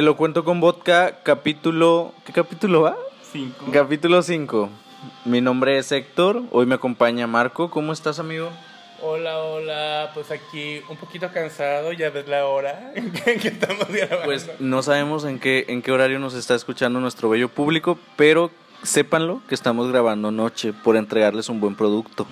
Te lo cuento con vodka, capítulo... ¿Qué capítulo va? Cinco. Capítulo 5. Mi nombre es Héctor, hoy me acompaña Marco. ¿Cómo estás, amigo? Hola, hola, pues aquí un poquito cansado, ya ves la hora en que, que estamos grabando. Pues no sabemos en qué, en qué horario nos está escuchando nuestro bello público, pero sépanlo que estamos grabando noche por entregarles un buen producto.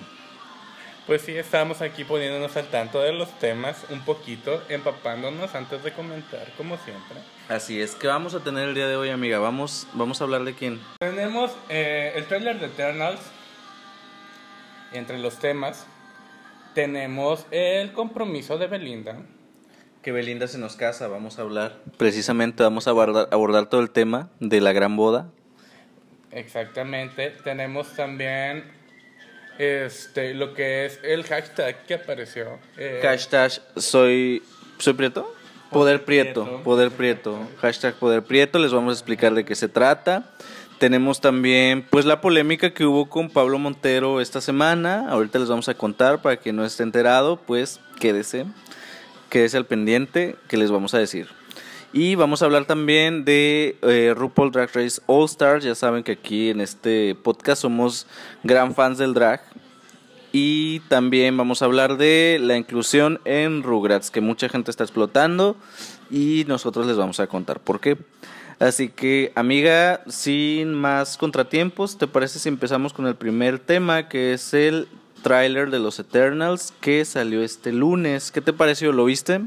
Pues sí, estamos aquí poniéndonos al tanto de los temas, un poquito, empapándonos antes de comentar, como siempre. Así es, ¿qué vamos a tener el día de hoy, amiga? Vamos, vamos a hablar de quién. Tenemos eh, el trailer de Eternals, entre los temas. Tenemos el compromiso de Belinda. Que Belinda se nos casa, vamos a hablar. Precisamente vamos a abordar, abordar todo el tema de la gran boda. Exactamente. Tenemos también este lo que es el hashtag que apareció. eh, Hashtag soy, soy Prieto. Poder Prieto, Prieto. Poder Prieto. Hashtag Poder Prieto, les vamos a explicar de qué se trata. Tenemos también pues la polémica que hubo con Pablo Montero esta semana. Ahorita les vamos a contar para quien no esté enterado, pues quédese, quédese al pendiente que les vamos a decir. Y vamos a hablar también de eh, RuPaul Drag Race All Stars. Ya saben que aquí en este podcast somos gran fans del drag. Y también vamos a hablar de la inclusión en Rugrats, que mucha gente está explotando y nosotros les vamos a contar por qué. Así que, amiga, sin más contratiempos, ¿te parece si empezamos con el primer tema, que es el tráiler de los Eternals que salió este lunes? ¿Qué te pareció? ¿Lo viste?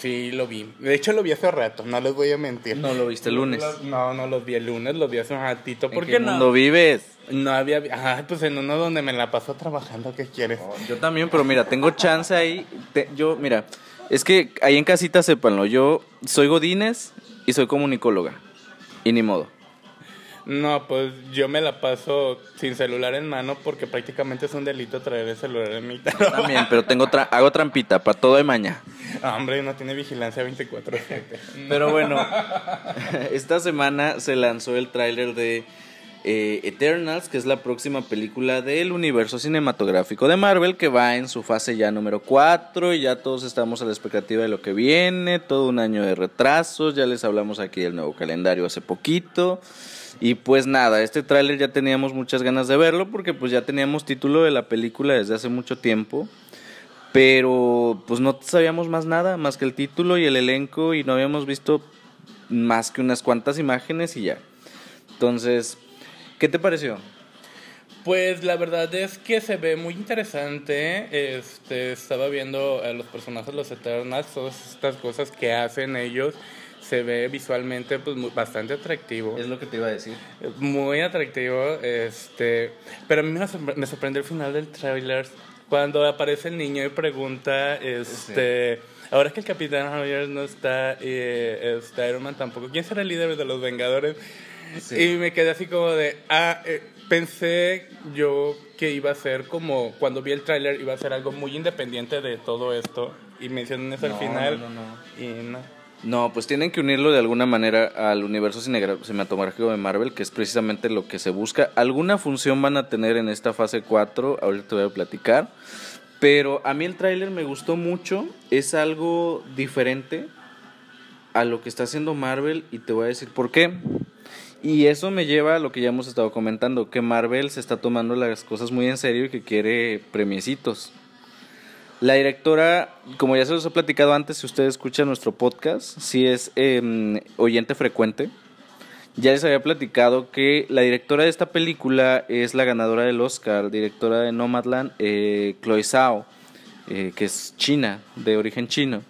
Sí, lo vi. De hecho, lo vi hace rato, no les voy a mentir. No lo viste el lunes. Lo- no, no los vi el lunes, los vi hace un ratito. ¿Por ¿En qué, qué no? mundo vives? No había. Ah, pues en uno donde me la paso trabajando, ¿qué quieres? Yo también, pero mira, tengo chance ahí. Te- yo, mira, es que ahí en casita sépanlo, yo soy Godínez y soy comunicóloga. Y ni modo. No, pues yo me la paso sin celular en mano porque prácticamente es un delito traer el celular en mi trabajo. También, pero tengo tra- hago trampita, para todo de maña. Ah, Hombre, no tiene vigilancia 24-7. Pero bueno, esta semana se lanzó el tráiler de eh, Eternals, que es la próxima película del universo cinematográfico de Marvel, que va en su fase ya número 4 y ya todos estamos a la expectativa de lo que viene, todo un año de retrasos, ya les hablamos aquí del nuevo calendario hace poquito. Y pues nada, este tráiler ya teníamos muchas ganas de verlo porque pues ya teníamos título de la película desde hace mucho tiempo. Pero pues no sabíamos más nada, más que el título y el elenco y no habíamos visto más que unas cuantas imágenes y ya. Entonces, ¿qué te pareció? Pues la verdad es que se ve muy interesante. Este, estaba viendo a los personajes los Eternals, todas estas cosas que hacen ellos. Se ve visualmente pues muy- bastante atractivo. lo que te iba a decir. Muy atractivo, este, pero a mí me, sorpre- me sorprendió el final del tráiler cuando aparece el niño y pregunta, este, ahora que el Capitán Javier no está, eh, este, Iron Man tampoco, ¿quién será el líder de los Vengadores? Sí. Y me quedé así como de, ah, eh, pensé yo que iba a ser como, cuando vi el tráiler iba a ser algo muy independiente de todo esto y mencionan eso No, al final no, no, no. y no. No, pues tienen que unirlo de alguna manera al universo cinematográfico de Marvel, que es precisamente lo que se busca. Alguna función van a tener en esta fase 4, ahorita te voy a platicar. Pero a mí el tráiler me gustó mucho, es algo diferente a lo que está haciendo Marvel y te voy a decir por qué. Y eso me lleva a lo que ya hemos estado comentando, que Marvel se está tomando las cosas muy en serio y que quiere premiecitos. La directora, como ya se los he platicado antes, si usted escucha nuestro podcast, si es eh, oyente frecuente, ya les había platicado que la directora de esta película es la ganadora del Oscar, directora de Nomadland, eh, Chloe Zhao, eh, que es china, de origen chino,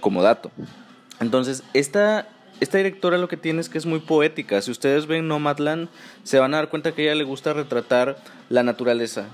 como dato. Entonces, esta, esta directora lo que tiene es que es muy poética. Si ustedes ven Nomadland, se van a dar cuenta que a ella le gusta retratar la naturaleza,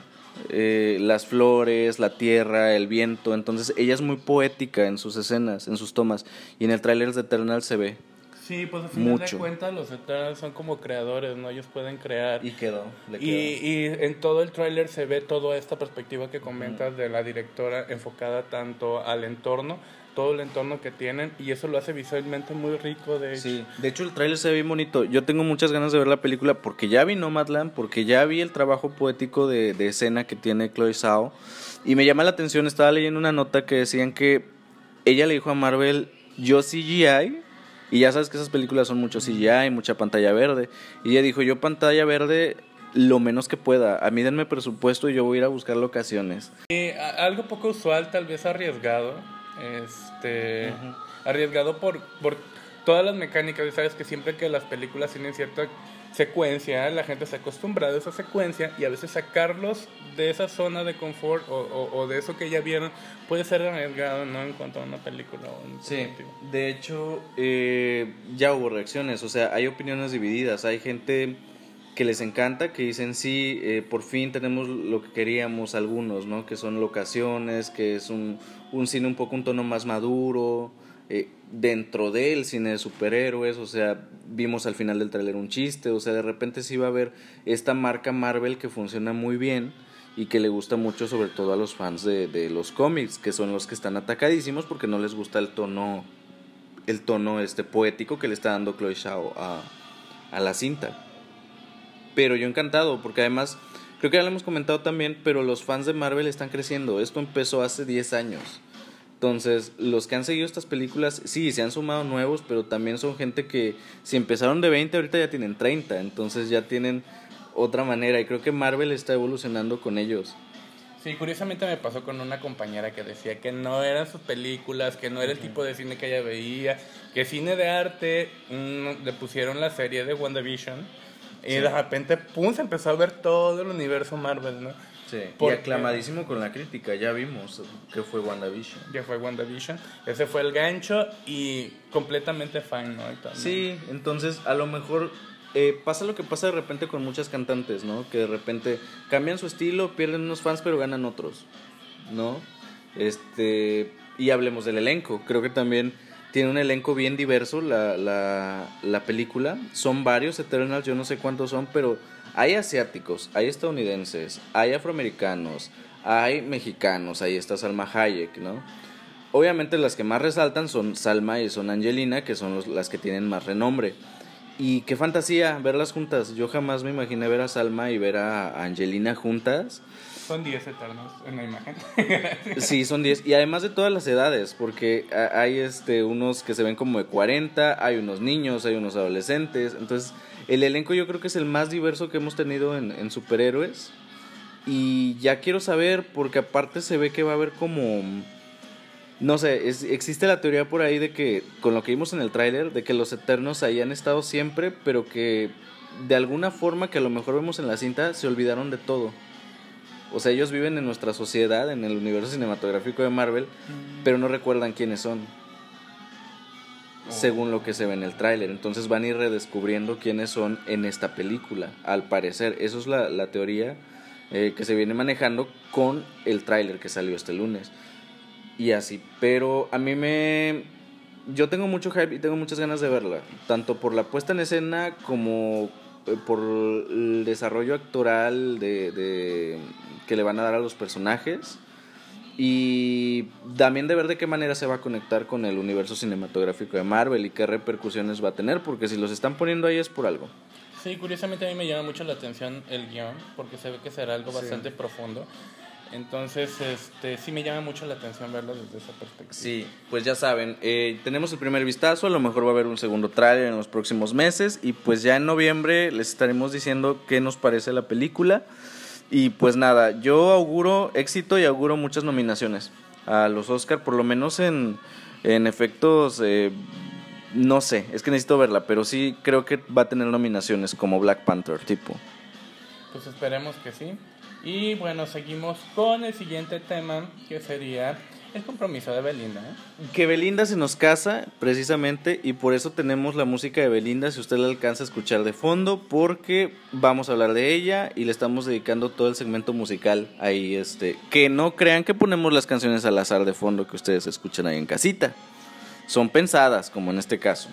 eh, las flores, la tierra, el viento. Entonces, ella es muy poética en sus escenas, en sus tomas. Y en el tráiler de Eternal se ve. Sí, pues al final Mucho. de cuentas los Eternals son como creadores, ¿no? Ellos pueden crear. quedó. Y, y en todo el tráiler se ve toda esta perspectiva que comentas de la directora enfocada tanto al entorno, todo el entorno que tienen, y eso lo hace visualmente muy rico, de hecho. Sí, de hecho el tráiler se ve bien bonito. Yo tengo muchas ganas de ver la película porque ya vi Nomadland, porque ya vi el trabajo poético de, de escena que tiene Chloe Zhao. Y me llama la atención, estaba leyendo una nota que decían que ella le dijo a Marvel, yo CGI Y ya sabes que esas películas son mucho CGI, mucha pantalla verde. Y ella dijo, yo pantalla verde lo menos que pueda. A mí denme presupuesto y yo voy a ir a buscar locaciones. Y algo poco usual, tal vez arriesgado. Este, Arriesgado por, por todas las mecánicas. Sabes que siempre que las películas tienen cierta secuencia, la gente se ha acostumbrado a esa secuencia y a veces sacarlos de esa zona de confort o, o, de eso que ya vieron puede ser arriesgado ¿no? en cuanto a una película. O sí, de hecho eh, ya hubo reacciones, o sea, hay opiniones divididas, hay gente que les encanta, que dicen sí, eh, por fin tenemos lo que queríamos algunos, ¿no? Que son locaciones, que es un, un cine un poco un tono más maduro, eh, dentro del cine de superhéroes, o sea, vimos al final del tráiler un chiste, o sea, de repente sí va a haber esta marca Marvel que funciona muy bien y que le gusta mucho sobre todo a los fans de, de los cómics, que son los que están atacadísimos porque no les gusta el tono el tono este poético que le está dando Chloe Shao a, a la cinta. Pero yo encantado, porque además, creo que ya lo hemos comentado también, pero los fans de Marvel están creciendo. Esto empezó hace 10 años. Entonces, los que han seguido estas películas, sí, se han sumado nuevos, pero también son gente que si empezaron de 20, ahorita ya tienen 30. Entonces ya tienen otra manera y creo que Marvel está evolucionando con ellos. Sí, curiosamente me pasó con una compañera que decía que no eran sus películas, que no era el tipo de cine que ella veía, que cine de arte mm, le pusieron la serie de WandaVision y de repente, pum, se empezó a ver todo el universo Marvel, ¿no? Sí, y aclamadísimo con la crítica, ya vimos que fue WandaVision. Ya fue WandaVision, ese fue el gancho y completamente fine, ¿no? Sí, entonces a lo mejor eh, pasa lo que pasa de repente con muchas cantantes, ¿no? Que de repente cambian su estilo, pierden unos fans pero ganan otros, ¿no? Este, y hablemos del elenco, creo que también tiene un elenco bien diverso la, la, la película. Son varios Eternals, yo no sé cuántos son, pero hay asiáticos, hay estadounidenses, hay afroamericanos, hay mexicanos, ahí está Salma Hayek, ¿no? Obviamente las que más resaltan son Salma y son Angelina, que son las que tienen más renombre. Y qué fantasía verlas juntas. Yo jamás me imaginé ver a Salma y ver a Angelina juntas. Son 10 eternos en la imagen. sí, son 10. Y además de todas las edades, porque hay este, unos que se ven como de 40, hay unos niños, hay unos adolescentes. Entonces, el elenco yo creo que es el más diverso que hemos tenido en, en superhéroes. Y ya quiero saber, porque aparte se ve que va a haber como... No sé, existe la teoría por ahí de que, con lo que vimos en el tráiler, de que los Eternos ahí han estado siempre, pero que de alguna forma que a lo mejor vemos en la cinta se olvidaron de todo. O sea, ellos viven en nuestra sociedad, en el universo cinematográfico de Marvel, mm. pero no recuerdan quiénes son. Oh. Según lo que se ve en el tráiler. Entonces van a ir redescubriendo quiénes son en esta película. Al parecer, eso es la, la teoría eh, que se viene manejando con el tráiler que salió este lunes. Y así. Pero a mí me... Yo tengo mucho hype y tengo muchas ganas de verla. Tanto por la puesta en escena como por el desarrollo actoral de, que le van a dar a los personajes y también de ver de qué manera se va a conectar con el universo cinematográfico de Marvel y qué repercusiones va a tener, porque si los están poniendo ahí es por algo. Sí, curiosamente a mí me llama mucho la atención el guion, porque se ve que será algo bastante profundo. Entonces, este, sí me llama mucho la atención verlo desde esa perspectiva. Sí, pues ya saben, eh, tenemos el primer vistazo, a lo mejor va a haber un segundo trailer en los próximos meses y pues ya en noviembre les estaremos diciendo qué nos parece la película. Y pues nada, yo auguro éxito y auguro muchas nominaciones a los Oscar, por lo menos en, en efectos, eh, no sé, es que necesito verla, pero sí creo que va a tener nominaciones como Black Panther tipo. Pues esperemos que sí. Y bueno, seguimos con el siguiente tema, que sería el compromiso de Belinda. ¿eh? Que Belinda se nos casa, precisamente, y por eso tenemos la música de Belinda, si usted la alcanza a escuchar de fondo, porque vamos a hablar de ella y le estamos dedicando todo el segmento musical ahí, este, que no crean que ponemos las canciones al azar de fondo que ustedes escuchan ahí en casita. Son pensadas, como en este caso.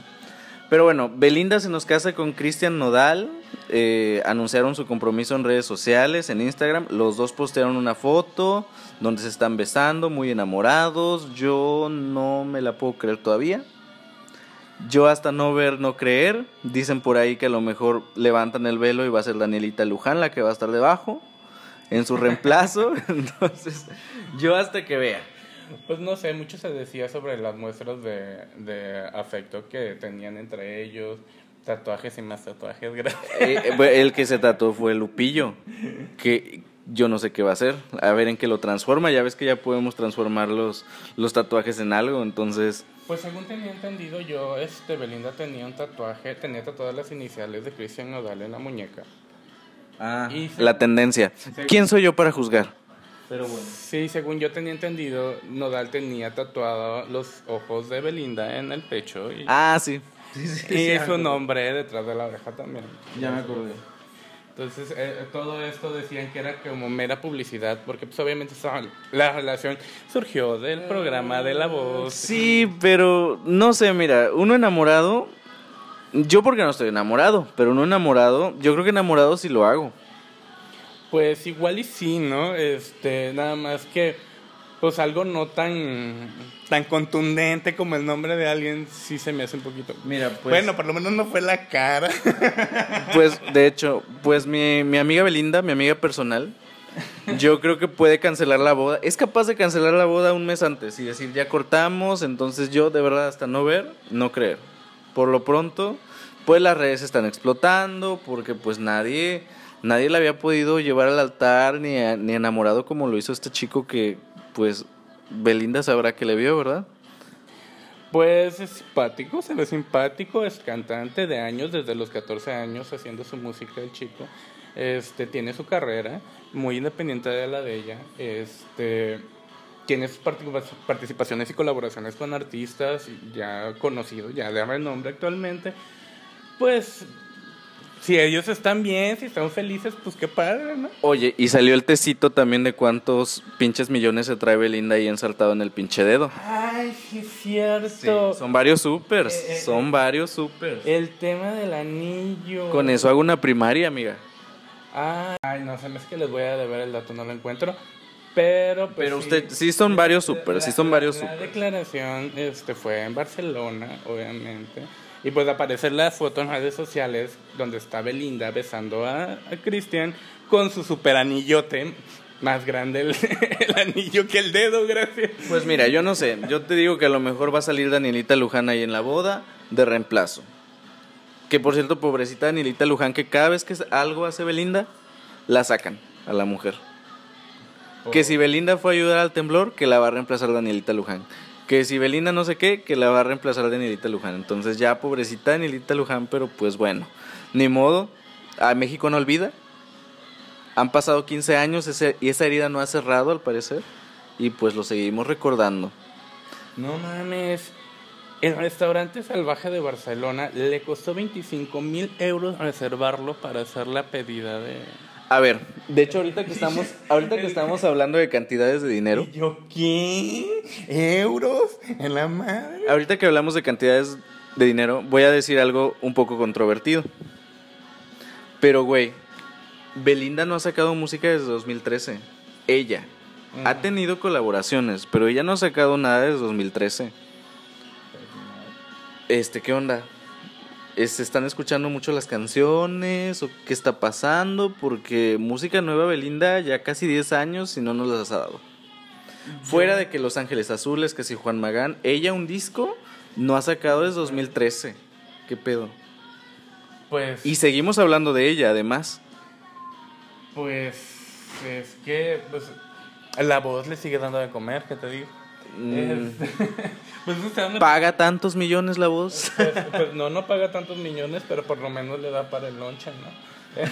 Pero bueno, Belinda se nos casa con Cristian Nodal. Eh, anunciaron su compromiso en redes sociales, en Instagram. Los dos postearon una foto donde se están besando, muy enamorados. Yo no me la puedo creer todavía. Yo hasta no ver, no creer. Dicen por ahí que a lo mejor levantan el velo y va a ser Danielita Luján la que va a estar debajo en su reemplazo. Entonces, yo hasta que vea. Pues no sé, mucho se decía sobre las muestras de, de afecto que tenían entre ellos, tatuajes y más tatuajes. Eh, eh, el que se tatuó fue Lupillo, que yo no sé qué va a hacer, a ver en qué lo transforma, ya ves que ya podemos transformar los, los tatuajes en algo, entonces... Pues según tenía entendido yo, este Belinda tenía un tatuaje, tenía tatuadas las iniciales de Cristian Nodal en la muñeca. Ah, la tendencia. ¿Quién soy yo para juzgar? Pero bueno. Sí, según yo tenía entendido, Nodal tenía tatuado los ojos de Belinda en el pecho. Y, ah, sí. y su nombre detrás de la oreja también. Ya me acordé. Entonces, eh, todo esto decían que era como mera publicidad, porque pues obviamente la relación surgió del programa de La Voz. Sí, pero no sé, mira, uno enamorado, yo porque no estoy enamorado, pero uno enamorado, yo creo que enamorado sí lo hago. Pues igual y sí, ¿no? Este, nada más que pues algo no tan tan contundente como el nombre de alguien sí se me hace un poquito. Mira, pues Bueno, por lo menos no fue la cara. Pues de hecho, pues mi, mi amiga Belinda, mi amiga personal, yo creo que puede cancelar la boda. Es capaz de cancelar la boda un mes antes y decir, ya cortamos, entonces yo de verdad hasta no ver, no creer. Por lo pronto, pues las redes están explotando porque pues nadie nadie la había podido llevar al altar ni, ni enamorado como lo hizo este chico que pues Belinda sabrá que le vio, ¿verdad? Pues es simpático, se ve simpático, es cantante de años, desde los 14 años haciendo su música el chico. Este, tiene su carrera, muy independiente de la de ella. Este, tiene sus participaciones y colaboraciones con artistas ya conocidos, ya de nombre actualmente. Pues si ellos están bien, si están felices, pues qué padre, ¿no? Oye, y salió el tecito también de cuántos pinches millones se trae Belinda ahí ensartado en el pinche dedo. Ay, sí es cierto. son varios supers, eh, eh, son varios supers. El tema del anillo. Con eso hago una primaria, amiga. Ay, no sé, es que les voy a deber el dato, no lo encuentro. Pero, pues, Pero usted, sí son varios supers, sí son varios supers. La declaración este, fue en Barcelona, obviamente. Y pues aparece la foto en redes sociales donde está Belinda besando a, Cristian con su super anillote. Más grande el, anillo que el dedo, gracias. Pues mira, yo no sé. Yo te digo que a lo mejor va a salir Danielita Luján ahí en la boda de reemplazo. Que por cierto, pobrecita Danielita Luján, que cada vez que algo hace Belinda, la sacan a la mujer. Que si Belinda fue a ayudar al temblor, que la va a reemplazar Danielita Luján que si Belinda no sé qué, que la va a reemplazar Danielita Luján. Entonces ya pobrecita Danielita Luján, pero pues bueno, ni modo, a México no olvida. Han pasado 15 años y esa herida no ha cerrado al parecer y pues lo seguimos recordando. No mames. El restaurante salvaje de Barcelona le costó 25 mil euros reservarlo para hacer la pedida de... A ver, de hecho ahorita que estamos, ahorita que estamos hablando de cantidades de dinero. ¿Y yo qué? ¿Euros? ¿En la madre? Ahorita que hablamos de cantidades de dinero, voy a decir algo un poco controvertido. Pero, güey, Belinda no ha sacado música desde 2013. Ella. Ha tenido colaboraciones, pero ella no ha sacado nada desde 2013. Este, ¿qué onda? Se están escuchando mucho las canciones o qué está pasando, porque música nueva Belinda ya casi 10 años y no nos las ha dado. Fuera de que Los Ángeles Azules, que si Juan Magán, ella un disco no ha sacado desde 2013. ¿Qué pedo? Pues. Y seguimos hablando de ella, además. Pues. Es que. Pues, la voz le sigue dando de comer, ¿qué te digo? Pues, ¿Paga tantos millones la voz? Pues, pues, no, no paga tantos millones, pero por lo menos le da para el lonche, ¿no?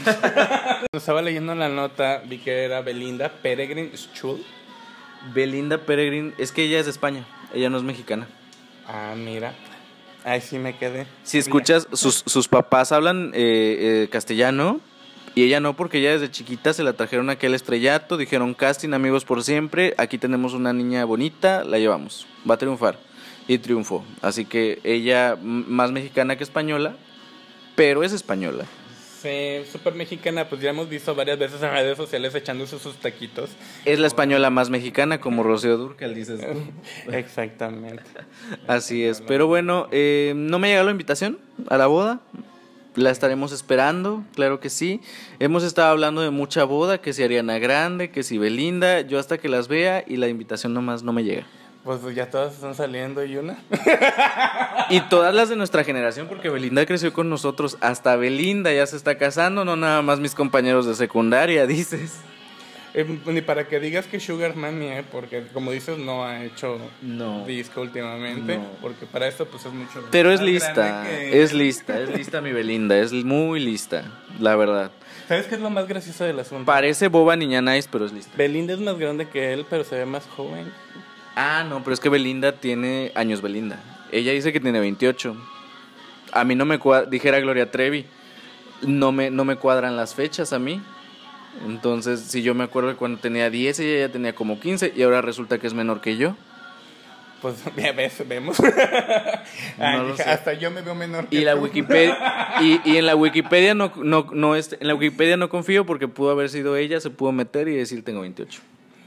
Estaba leyendo la nota, vi que era Belinda Peregrin Schul. Belinda Peregrin, es que ella es de España, ella no es mexicana. Ah, mira. Ahí sí me quedé. Si escuchas, sus, sus papás hablan eh, eh, castellano, y ella no, porque ella desde chiquita se la trajeron a aquel estrellato, dijeron casting, amigos por siempre, aquí tenemos una niña bonita, la llevamos, va a triunfar. Y triunfó. Así que ella más mexicana que española, pero es española. Sí, súper mexicana, pues ya hemos visto varias veces en redes sociales echándose sus taquitos. Es la española más mexicana, como Rocío Durcal, dices Exactamente. Así es, pero bueno, eh, no me llegado la invitación a la boda, la estaremos esperando, claro que sí. Hemos estado hablando de mucha boda, que si Ariana Grande, que si Belinda, yo hasta que las vea y la invitación nomás no me llega. Pues ya todas están saliendo y una. Y todas las de nuestra generación, porque Belinda creció con nosotros. Hasta Belinda ya se está casando, no nada más mis compañeros de secundaria, dices. Eh, ni para que digas que Sugar Mami, eh, porque como dices, no ha hecho No. disco últimamente. No. Porque para esto, pues es mucho. Pero es lista, que- es lista, es lista mi Belinda, es muy lista, la verdad. ¿Sabes qué es lo más gracioso del asunto? Parece boba niña nice, pero es lista. Belinda es más grande que él, pero se ve más joven. Ah, no, pero es que Belinda tiene años Belinda. Ella dice que tiene 28. A mí no me cuadra, dijera Gloria Trevi, no me, no me cuadran las fechas a mí. Entonces, si yo me acuerdo que cuando tenía 10, ella ya tenía como 15 y ahora resulta que es menor que yo. Pues ya ves, vemos. Ay, hasta yo me veo menor que Y la tú. Wikipedia y, y en la Wikipedia no, no, no es- en la Wikipedia no confío porque pudo haber sido ella, se pudo meter y decir tengo 28.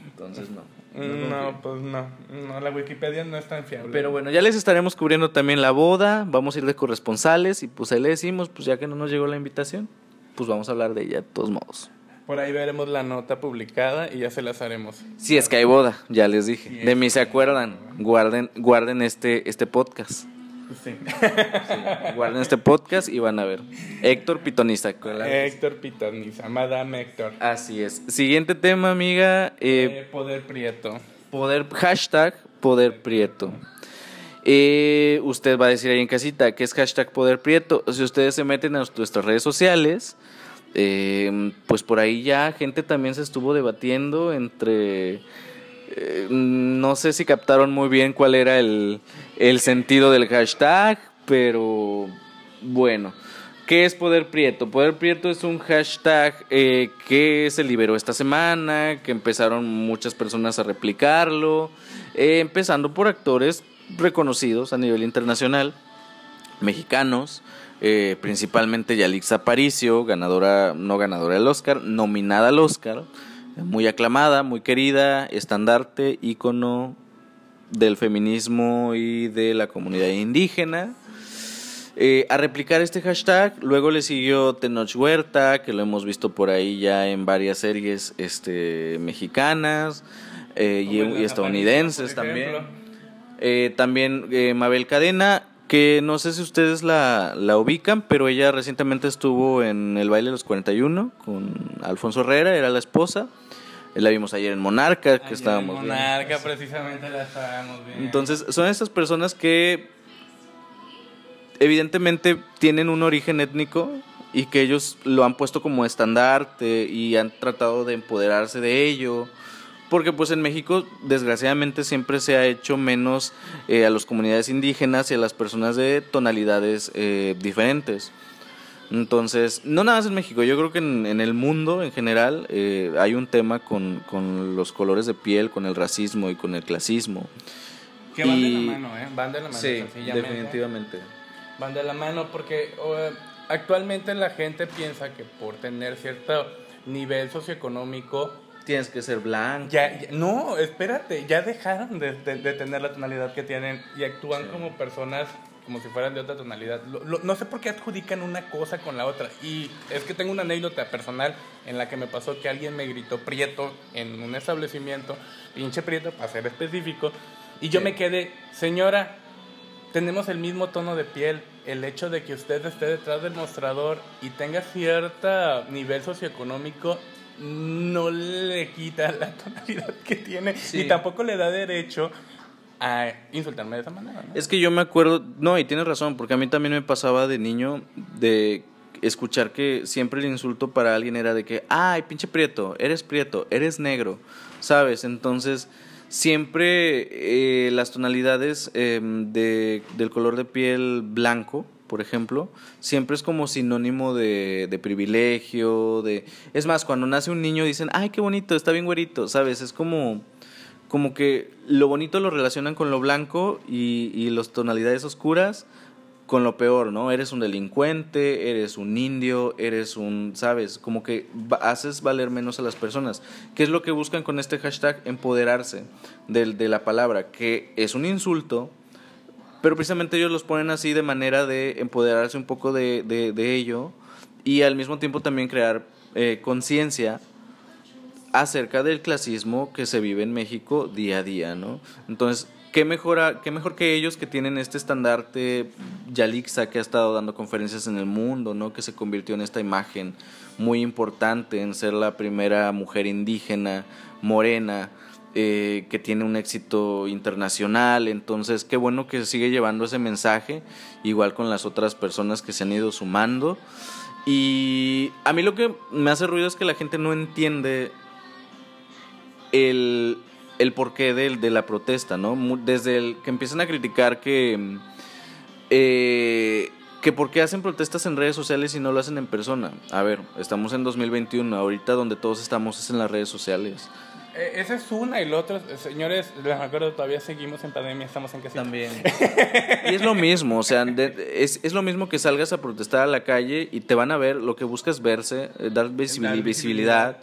Entonces no. No, pues no. No, la Wikipedia no es tan fiable. Pero bueno, ya les estaremos cubriendo también la boda, vamos a ir de corresponsales y pues ahí le decimos, pues ya que no nos llegó la invitación, pues vamos a hablar de ella de todos modos. Por ahí veremos la nota publicada y ya se las haremos. Si es que hay boda, ya les dije. Sí, De mí se acuerdan, guarden, guarden este, este podcast. Sí. Guarden este podcast y van a ver. Héctor Pitonista. claro. Héctor Pitoniza, Madame Héctor. Así es. Siguiente tema, amiga. eh, Eh, Poder Prieto. Poder, hashtag Poder Prieto. Eh, usted va a decir ahí en casita que es hashtag Poder Prieto. Si ustedes se meten a nuestras redes sociales, eh, pues por ahí ya gente también se estuvo debatiendo entre... eh, no sé si captaron muy bien cuál era el, el sentido del hashtag, pero bueno. ¿Qué es Poder Prieto? Poder Prieto es un hashtag eh, que se liberó esta semana, que empezaron muchas personas a replicarlo, eh, empezando por actores reconocidos a nivel internacional, mexicanos, eh, principalmente Yalix Aparicio, ganadora, no ganadora del Oscar, nominada al Oscar, muy aclamada, muy querida, estandarte, ícono del feminismo y de la comunidad indígena. Eh, a replicar este hashtag, luego le siguió Tenoch Huerta, que lo hemos visto por ahí ya en varias series este, mexicanas eh, y, estadounidenses también. Eh, también Mabel Cadena, que no sé si ustedes la, la ubican, pero ella recientemente estuvo en el baile de los 41 con Alfonso Herrera, era la esposa. La vimos ayer en Monarca, que Ayer estábamos en viendo. Monarca, precisamente la estábamos viendo. Entonces, son estas personas que evidentemente tienen un origen étnico y que ellos lo han puesto como estandarte y han tratado de empoderarse de ello. Porque pues en México desgraciadamente siempre se ha hecho menos eh, a las comunidades indígenas y a las personas de tonalidades eh, diferentes. Entonces, no nada más en México, yo creo que en, en el mundo en general eh, hay un tema con, con los colores de piel, con el racismo y con el clasismo. que van y- de la mano, ¿eh? Van de la mano, sencillamente. definitivamente. Van de la mano porque eh, actualmente la gente piensa que por tener cierto nivel socioeconómico Tienes que ser blanco. ya, ya- no, espérate, ya dejaron de, de- de tener la tonalidad que tienen y actúan Sí. como personas como si fueran de otra tonalidad. Lo- lo- no sé por qué adjudican una cosa con la otra. Y es que tengo una anécdota personal en la que me pasó que alguien me gritó prieto en un establecimiento, pinche prieto para ser específico, y yo Sí. me quedé, señora, tenemos el mismo tono de piel. El hecho de que usted esté detrás del mostrador y tenga cierto nivel socioeconómico no le quita la tonalidad que tiene Sí. y tampoco le da derecho a insultarme de esa manera. ¿no? Es que yo me acuerdo, no, y tienes razón, porque a mí también me pasaba de niño de escuchar que siempre el insulto para alguien era de que, ay, pinche prieto, eres prieto, eres negro, ¿sabes? Entonces, siempre eh, las tonalidades eh, de, del color de piel blanco, por ejemplo, siempre es como sinónimo de, de privilegio, de... Es más, cuando nace un niño dicen, ay, qué bonito, está bien güerito, ¿sabes? Es como como que lo bonito lo relacionan con lo blanco y, y las tonalidades oscuras con lo peor, ¿no? Eres un delincuente, eres un indio, eres un, ¿sabes? Como que haces valer menos a las personas. ¿Qué es lo que buscan con este hashtag? Empoderarse del- de, la palabra, que es un insulto, pero precisamente ellos los ponen así de manera de empoderarse un poco de, de- ello y al mismo tiempo también crear eh, conciencia acerca del clasismo que se vive en México día a día, ¿no? Entonces, ¿qué, mejora, qué mejor que ellos que tienen este estandarte, Yalixa, que ha estado dando conferencias en el mundo, ¿no? Que se convirtió en esta imagen muy importante en ser la primera mujer indígena, morena, eh, que tiene un éxito internacional. Entonces, qué bueno que sigue llevando ese mensaje, igual con las otras personas que se han ido sumando. Y a mí lo que me hace ruido es que la gente no entiende el, el porqué de, de la protesta, ¿no? Desde el que empiezan a criticar que, eh, que por qué hacen protestas en redes sociales y no lo hacen en persona. A ver, estamos en 2021, ahorita donde todos estamos es en las redes sociales. Eh, esa es una y lo otro, señores, les acuerdo, todavía seguimos en pandemia, estamos en casita. También. y es lo mismo, o sea, es, es, lo mismo que salgas a protestar a la calle y te van a ver, lo que buscas verse, eh, dar visibilidad, visibilidad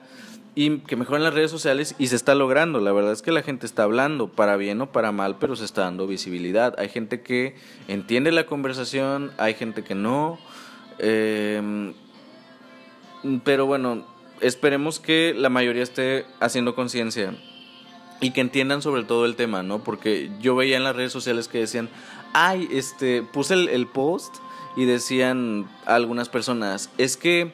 y que mejoren las redes sociales y se está logrando. La verdad es que la gente está hablando, para bien o para mal, pero se está dando visibilidad. Hay gente que entiende la conversación, hay gente que no. Eh, pero bueno, esperemos que la mayoría esté haciendo conciencia y que entiendan sobre todo el tema, ¿no? Porque yo veía en las redes sociales que decían, ay, este, puse el, post y decían algunas personas, es que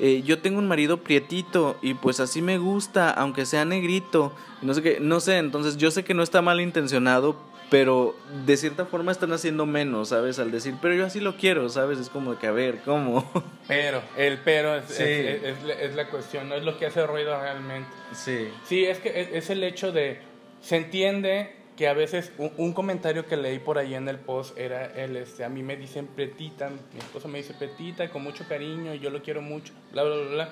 eh, yo tengo un marido prietito y pues así me gusta, aunque sea negrito, no sé qué, no sé, entonces yo sé que no está mal intencionado, pero de cierta forma están haciendo menos, ¿sabes? Al decir, pero yo así lo quiero, ¿sabes? Es como que, a ver, ¿cómo? Pero, el pero es, es, la cuestión, no es lo que hace ruido realmente. Sí. Sí, es que es, el hecho de, se entiende que a veces un, comentario que leí por ahí en el post era el, este, a mí me dicen pretita, mi esposo me dice pretita, con mucho cariño, y yo lo quiero mucho, bla, bla, bla, bla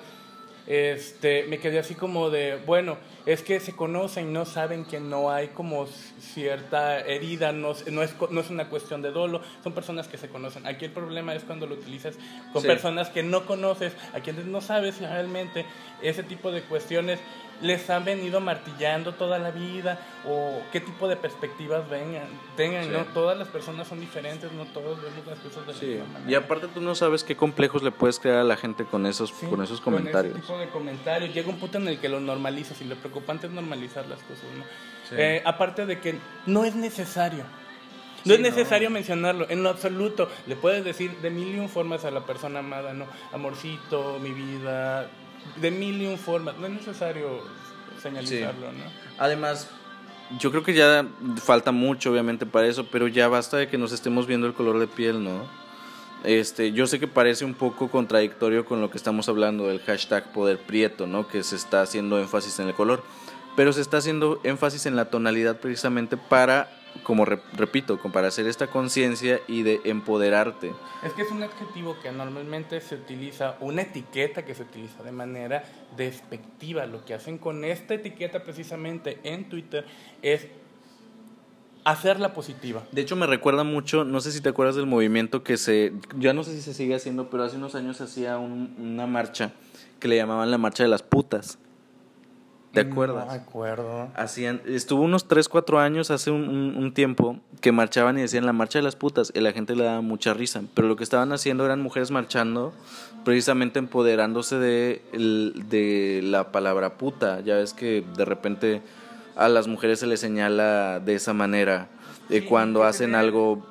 este, me quedé así como de, bueno, es que se conocen, no saben que no hay como cierta herida, no, no, es, no es una cuestión de dolo, son personas que se conocen. Aquí el problema es cuando lo utilizas con personas que no conoces, a quienes no sabes realmente ese tipo de cuestiones les han venido martillando toda la vida o qué tipo de perspectivas vengan, tengan, ¿no? Todas las personas son diferentes, no todos vemos las cosas de la misma manera. Y aparte tú no sabes qué complejos le puedes crear a la gente con esos, con esos comentarios. Con ese tipo de comentarios. Llega un punto en el que lo normalizas y lo preocupante es normalizar las cosas, ¿no? Eh, aparte de que no es necesario. No es necesario mencionarlo, en lo absoluto. Le puedes decir de mil y un formas a la persona amada, ¿no? Amorcito, mi vida, de mil y un formas. No es necesario señalizarlo, ¿no? Además, yo creo que ya falta mucho, obviamente, para eso, pero ya basta de que nos estemos viendo el color de piel, ¿no? Este, yo sé que parece un poco contradictorio con lo que estamos hablando del hashtag poder prieto, ¿no? Que se está haciendo énfasis en el color, pero se está haciendo énfasis en la tonalidad precisamente para como repito, para hacer esta conciencia y de empoderarte. Es que es un adjetivo que normalmente se utiliza, una etiqueta que se utiliza de manera despectiva. Lo que hacen con esta etiqueta precisamente en Twitter es hacerla positiva. De hecho, me recuerda mucho, no sé si te acuerdas del movimiento que se, ya no sé si se sigue haciendo, pero hace unos años se hacía una marcha que le llamaban la marcha de las putas. ¿Te acuerdas? No acuerdo. Hacían, estuvo unos 3, 4 años hace un, un, tiempo que marchaban y decían la marcha de las putas y la gente le daba mucha risa. Pero lo que estaban haciendo eran mujeres marchando, precisamente empoderándose de, de la palabra puta. Ya ves que de repente a las mujeres se les señala de esa manera. de cuando hacen algo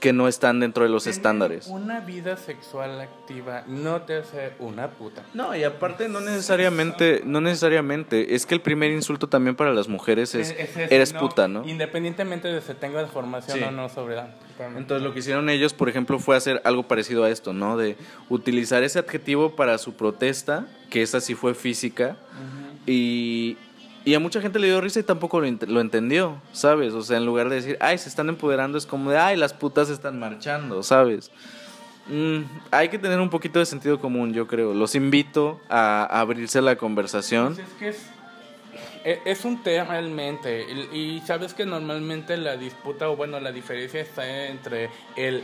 que no están dentro de los estándares. Una vida sexual activa no te hace una puta. No, y aparte no necesariamente, no necesariamente, es que el primer insulto también para las mujeres es, eres puta, ¿no? Independientemente de si tenga formación o no sobre Entonces lo que hicieron ellos, por ejemplo, fue hacer algo parecido a esto, ¿no? De utilizar ese adjetivo para su protesta, que esa sí fue física, y y a mucha gente le dio risa y tampoco lo, entendió, ¿sabes? O sea, en lugar de decir, ay, se están empoderando, es como de, ay, las putas están marchando, ¿sabes? Mm, hay que tener un poquito de sentido común, yo creo. Los invito a, abrirse la conversación. Pues e, es, un tema realmente. Y sabes que normalmente la disputa, o bueno, la diferencia está entre el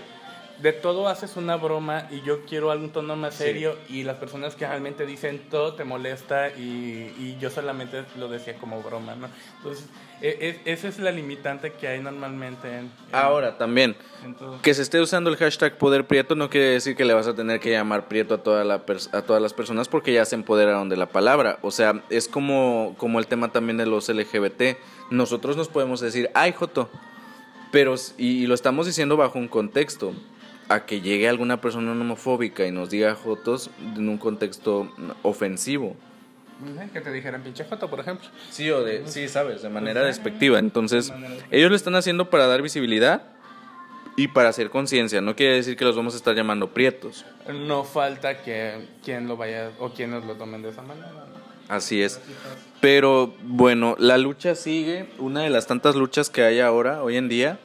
de todo haces una broma y yo quiero algún tono más serio y las personas que realmente dicen todo te molesta y, y yo solamente lo decía como broma, ¿no? Entonces, e, e, esa es la limitante que hay normalmente en... Ahora, también, que se esté usando el hashtag Poder Prieto no quiere decir que le vas a tener que llamar Prieto a, toda la a todas las personas porque ya se empoderaron de la palabra. O sea, es como, como el tema también de los LGBT. Nosotros nos podemos decir, ay, Joto, pero, y, lo estamos diciendo bajo un contexto a que llegue alguna persona homofóbica y nos diga jotos en un contexto ofensivo. Que te dijeran pinche joto, por ejemplo. Sí, o de, sí, sabes, de manera despectiva. Entonces, ellos lo están haciendo para dar visibilidad y para hacer conciencia. No quiere decir que los vamos a estar llamando prietos. No falta que quien lo vaya o quienes lo tomen de esa manera. Así es. Pero bueno, la lucha sigue, una de las tantas luchas que hay ahora, hoy en día.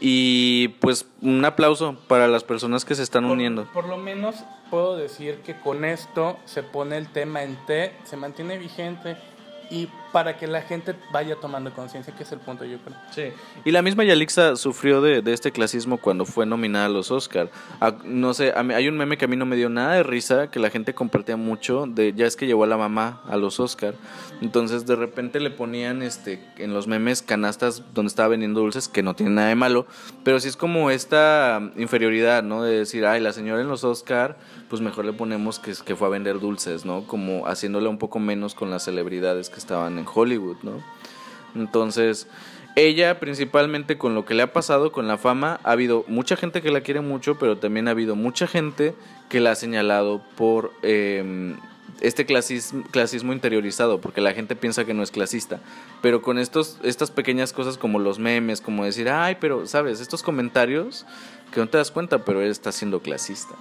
Y pues un aplauso para las personas que se están uniendo. Por lo menos puedo decir que con esto se pone el tema en T, se mantiene vigente y para que la gente vaya tomando conciencia, que es el punto, yo creo. Sí. Y la misma Yalixa sufrió de, de este clasismo cuando fue nominada a los Oscar. no sé, hay un meme que a mí no me dio nada de risa, que la gente compartía mucho, de ya es que llevó a la mamá a los Oscar. Entonces de repente le ponían este en los memes canastas donde estaba vendiendo dulces, que no tiene nada de malo, pero sí es como esta inferioridad, ¿no? De decir, ay, la señora en los Oscar, pues mejor le ponemos que, que fue a vender dulces, ¿no? Como haciéndole un poco menos con las celebridades que estaban Hollywood, ¿no? Entonces, ella principalmente con lo que le ha pasado con la fama, ha habido mucha gente que la quiere mucho, pero también ha habido mucha gente que la ha señalado por em, este clasismo, clasismo interiorizado, porque la gente piensa que no es clasista. Pero con estos, estas pequeñas cosas como los memes, como decir, ay, pero, ¿sabes? Estos comentarios que no te das cuenta, pero él está siendo clasista.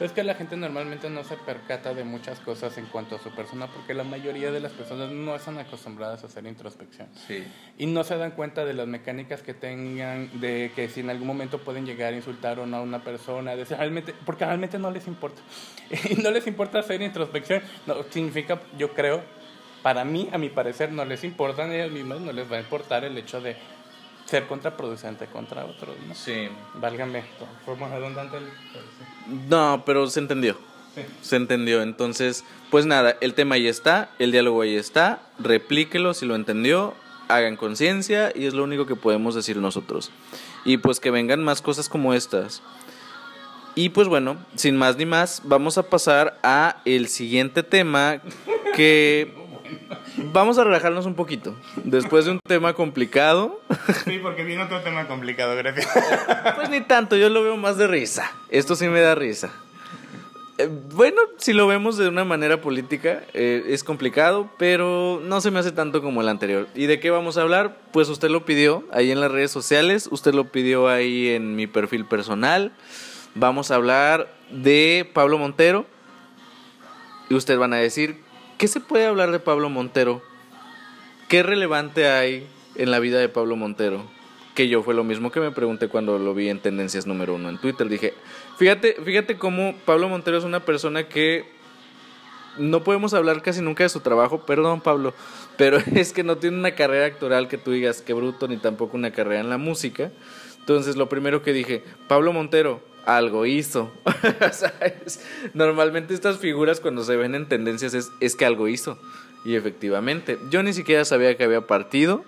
Pero es que la gente normalmente no se percata de muchas cosas en cuanto a su persona porque la mayoría de las personas no están acostumbradas a hacer introspección. Sí. Y no se dan cuenta de las mecánicas que tengan, de que si en algún momento pueden llegar a insultar o no a una persona, de realmente, porque realmente no les importa. Y no les importa hacer introspección. No, significa, yo creo, para mí, a mi parecer, no les importa a ellos mismos, no les va a importar el hecho de ser contraproducente contra otros, ¿no? Sí. Válgame, forma redundante el... No, pero se entendió. Sí. Se entendió. Entonces, pues nada, el tema ahí está, el diálogo ahí está, replíquelo si lo entendió, hagan conciencia y es lo único que podemos decir nosotros. Y pues que vengan más cosas como estas. Y pues bueno, sin más ni más, vamos a pasar a el siguiente tema que Vamos a relajarnos un poquito. Después de un tema complicado. Sí, porque viene otro tema complicado, gracias. Pues ni tanto, yo lo veo más de risa. Esto sí me da risa. Eh, bueno, si lo vemos de una manera política, eh, es complicado, pero no se me hace tanto como el anterior. ¿Y de qué vamos a hablar? Pues usted lo pidió ahí en las redes sociales, usted lo pidió ahí en mi perfil personal. Vamos a hablar de Pablo Montero. Y ustedes van a decir, ¿Qué se puede hablar de Pablo Montero? ¿Qué relevante hay en la vida de Pablo Montero? Que yo fue lo mismo que me pregunté cuando lo vi en Tendencias número uno en Twitter. Dije, fíjate, fíjate cómo Pablo Montero es una persona que no podemos hablar casi nunca de su trabajo, perdón Pablo, pero es que no tiene una carrera actoral que tú digas que bruto, ni tampoco una carrera en la música. Entonces lo primero que dije, Pablo Montero, algo hizo. Normalmente estas figuras cuando se ven en tendencias es, es que algo hizo. Y efectivamente, yo ni siquiera sabía que había partido.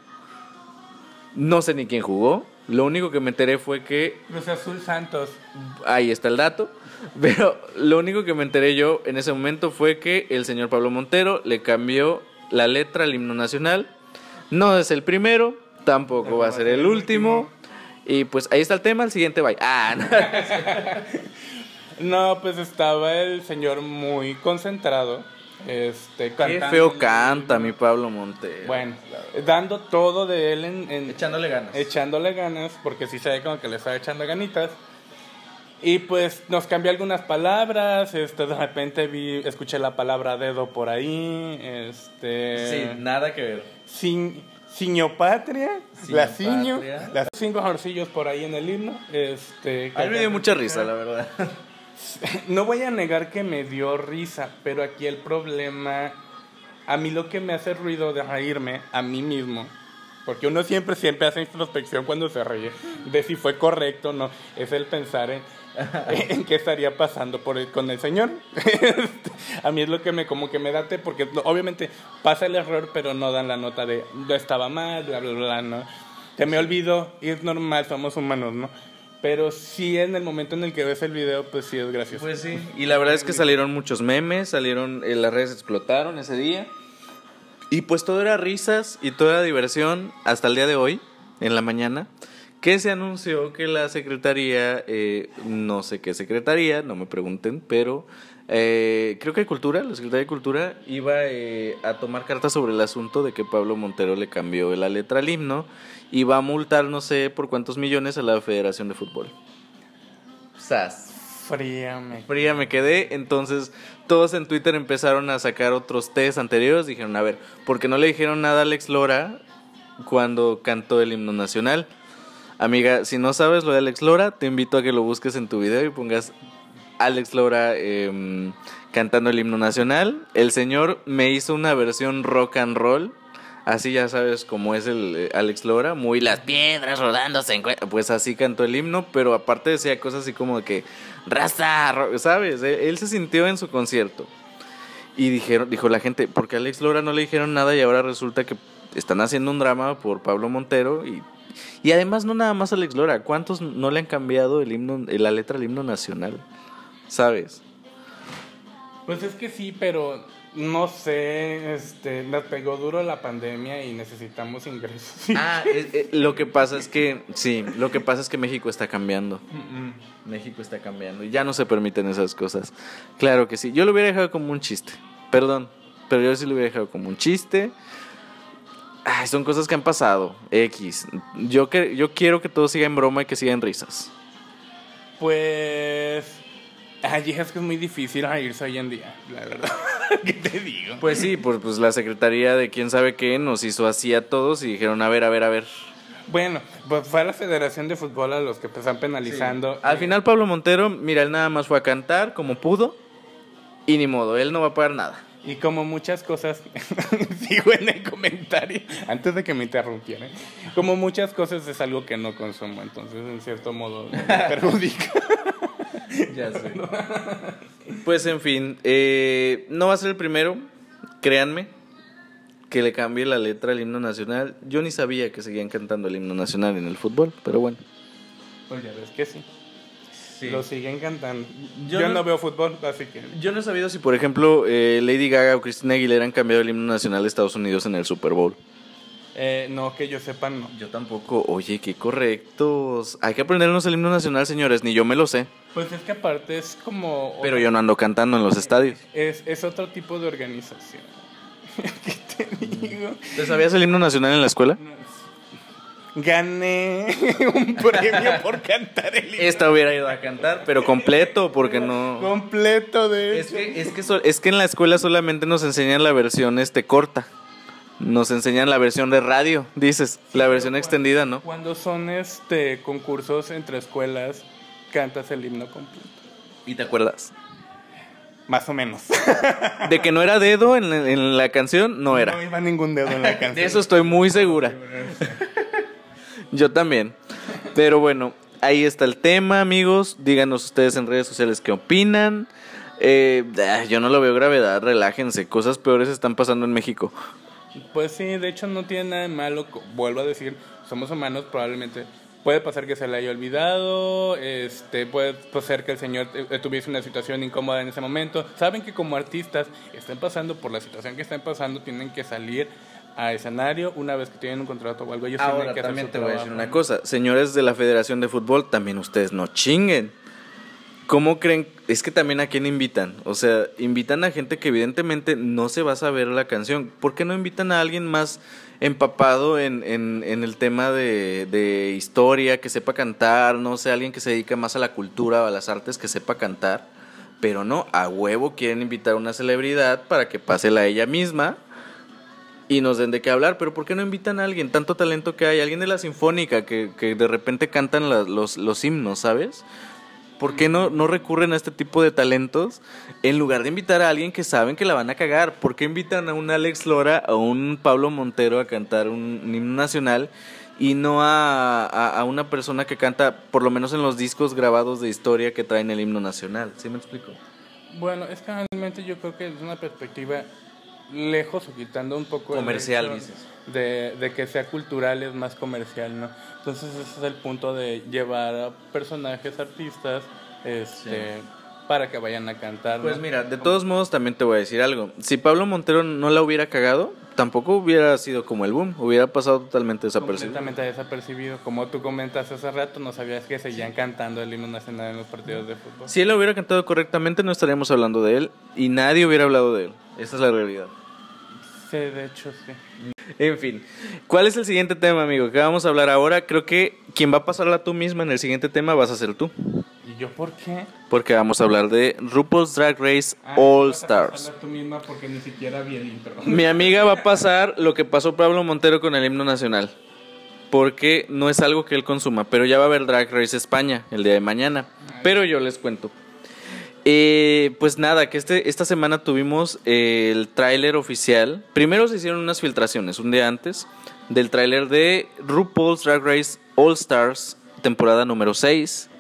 No sé ni quién jugó. Lo único que me enteré fue que... Cruz Azul Santos. Ahí está el dato. Pero lo único que me enteré yo en ese momento fue que el señor Pablo Montero le cambió la letra al himno nacional. No es el primero, tampoco va a ser el último. Y pues ahí está el tema, el siguiente bye. Ah, no. pues estaba el señor muy concentrado. Este, Qué feo canta mi Pablo Montero. Bueno, dando todo de él en, Echándole ganas. Echándole ganas, porque sí se ve como que le está echando ganitas. Y pues nos cambió algunas palabras, este, de repente vi, escuché la palabra dedo por ahí, este... Sí, nada que ver. Sin, Ciñopatria, la ciño, las cinco jorcillos por ahí en el himno. Este, a mí me dio mucha risa, la verdad. No voy a negar que me dio risa, pero aquí el problema, a mí lo que me hace ruido de reírme a mí mismo, Porque uno siempre, siempre hace introspección cuando se ríe de si fue correcto o no. Es el pensar en, en qué estaría pasando por el- con el señor. a mí es lo que me como que me date porque obviamente pasa el error, pero no dan la nota de no estaba mal, bla bla bla, ¿no? Se me olvidó y es normal, somos humanos, ¿no? Pero sí en el momento en el que ves el video, pues sí es gracioso. Pues sí. Y la verdad es que salieron muchos memes, salieron, eh, las redes explotaron ese día. Y pues todo era risas y toda diversión hasta el día de hoy, en la mañana, que se anunció que la secretaría, eh, no sé qué secretaría, no me pregunten, pero eh, creo que Cultura, la Secretaría de Cultura, iba eh, a tomar cartas sobre el asunto de que Pablo Montero le cambió la letra al himno y va a multar no sé por cuántos millones a la Federación de Fútbol. Sas. Fríame. Fría me quedé, entonces todos en Twitter empezaron a sacar otros test anteriores, dijeron, a ver, ¿por qué no le dijeron nada a Alex Lora cuando cantó el himno nacional? Amiga, si no sabes lo de Alex Lora, te invito a que lo busques en tu video y pongas Alex Lora em, cantando el himno nacional. El señor me hizo una versión rock and roll. Así ya sabes cómo es el eh, Alex Lora, muy las piedras rodándose. en Pues así cantó el himno, pero aparte decía cosas así como que raza, ¿sabes? Él, él se sintió en su concierto. Y dijeron, dijo la gente, porque a Alex Lora no le dijeron nada y ahora resulta que están haciendo un drama por Pablo Montero y, y además no nada más Alex Lora, ¿cuántos no le han cambiado el himno, la letra del himno nacional? ¿Sabes? Pues es que sí, pero no sé, este, nos pegó duro la pandemia y necesitamos ingresos. Ah, eh, eh, lo que pasa es que, sí, lo que pasa es que México está cambiando. Mm, México está cambiando y ya no se permiten esas cosas. Claro que sí. Yo lo hubiera dejado como un chiste. Perdón, pero yo sí lo hubiera dejado como un chiste. Ay, son cosas que han pasado. X. Yo, que, yo quiero que todo siga en broma y que siga en risas. Pues. Ay, es que es muy difícil irse hoy en día, la verdad. ¿Qué te digo? Pues sí, pues, pues la secretaría de quién sabe qué nos hizo así a todos y dijeron, a ver, a ver, a ver. Bueno, pues fue a la Federación de Fútbol a los que están penalizando. Al final Pablo Montero, mira, él nada más fue a cantar como pudo y ni modo, él no va a pagar nada. Y como muchas cosas, sigo en el comentario, antes de que me interrumpieran, como muchas cosas es algo que no consumo, entonces en cierto modo me perjudica. Ya sé. Pues en fin, eh, no va a ser el primero, créanme, que le cambie la letra al himno nacional. Yo ni sabía que seguían cantando el himno nacional en el fútbol, pero bueno. Pues ya ves que sí, Sí. lo siguen cantando. Yo Yo, no- no... veo fútbol, así que... Yo no he sabido si, por ejemplo, eh, Lady Gaga o Christina Aguilera han cambiado el himno nacional de Estados Unidos en el Super Bowl. Eh, no, que yo sepa, no. Yo tampoco. Oye, qué correctos. Hay que aprendernos el himno nacional, señores. Ni yo me lo sé. Pues es que aparte es como... Pero yo no ando cantando en los estadios. Es, es otro tipo de organización. ¿Qué te digo? ¿Te sabías el himno nacional en la escuela? Gané un premio por cantar el himno Esta hubiera ido a cantar, pero completo, porque no. completo de Es hecho. que, es, que so- es que en la escuela solamente nos enseñan la versión este corta. Nos enseñan la versión de radio, dices. La versión extendida, ¿no? Cuando son este concursos entre escuelas, cantas el himno completo. ¿Y te acuerdas? Más o menos. De que no era dedo en, la- en la canción, no No era. iba ningún dedo en la canción. De eso estoy muy segura. Yo también. Pero bueno, ahí está el tema, amigos. Díganos ustedes en redes sociales qué opinan. Eh, ah, yo no lo veo gravedad, relájense. Cosas peores están pasando en México. Pues sí, de hecho no tiene nada de malo. Vuelvo a decir, somos humanos, probablemente puede pasar que se le haya olvidado, este, puede pasar que el señor eh, tuviese una situación incómoda en ese momento. Saben que como artistas están pasando por la situación que están pasando, tienen que salir a escenario una vez que tienen un contrato o algo. Ellos tienen Ahora que hacer también su te voy a decir una cosa. Señores de la Federación de Fútbol, también ustedes no chinguen. ¿Cómo creen? Es que también a quién invitan. O sea, invitan a gente que evidentemente no se va a saber la canción. ¿Por qué no invitan a alguien más empapado en, en, en el tema de, de historia, que sepa cantar? No sé, alguien que se dedica más a la cultura o a las artes, que sepa cantar. Pero no, a huevo quieren invitar a una celebridad para que pase la ella misma y nos den de qué hablar, pero ¿por qué no invitan a alguien? Tanto talento que hay, alguien de la sinfónica que, que de repente cantan la- los, los himnos, ¿sabes? ¿Por qué no, no recurren a este tipo de talentos en lugar de invitar a alguien que saben que la van a cagar? ¿Por qué invitan a un Alex Lora o un Pablo Montero a cantar un, himno nacional y no a, a, una persona que canta, por lo menos en los discos grabados de historia que traen el himno nacional? ¿Sí me explico? Bueno, es que realmente yo creo que es una perspectiva lejos o quitando un poco comercial dices. de, de, que sea cultural es más comercial no entonces ese es el punto de llevar a personajes artistas este para que vayan a cantar pues mira de todos modos también te voy a decir algo. Si Pablo Montero no la hubiera cagado tampoco hubiera sido como el boom. Hubiera pasado totalmente desapercibido. Completamente desapercibido. Como tú comentas hace rato no sabías que seguían cantando el himno nacional en los partidos de fútbol. Si él lo hubiera cantado correctamente no estaríamos hablando de él y nadie hubiera hablado de él. Esa es la realidad Sí, de hecho, sí. En fin, ¿cuál es el siguiente tema, amigo? ¿Qué vamos a hablar ahora? Creo que quien va a pasarla tú misma en el siguiente tema vas a ser tú. ¿Y yo por qué? Porque vamos a hablar de RuPaul's Drag Race ah, All Stars. tú misma porque ni siquiera vi el intro. Mi amiga va a pasar lo que pasó Pablo Montero con el himno nacional. Porque no es algo que él consuma, pero ya va a haber Drag Race España el día de mañana. Pero yo les cuento. Eh, pues nada, que este, esta semana tuvimos el tráiler oficial. Primero se hicieron unas filtraciones un día antes del tráiler de RuPaul's Drag Race All Stars, temporada número 6,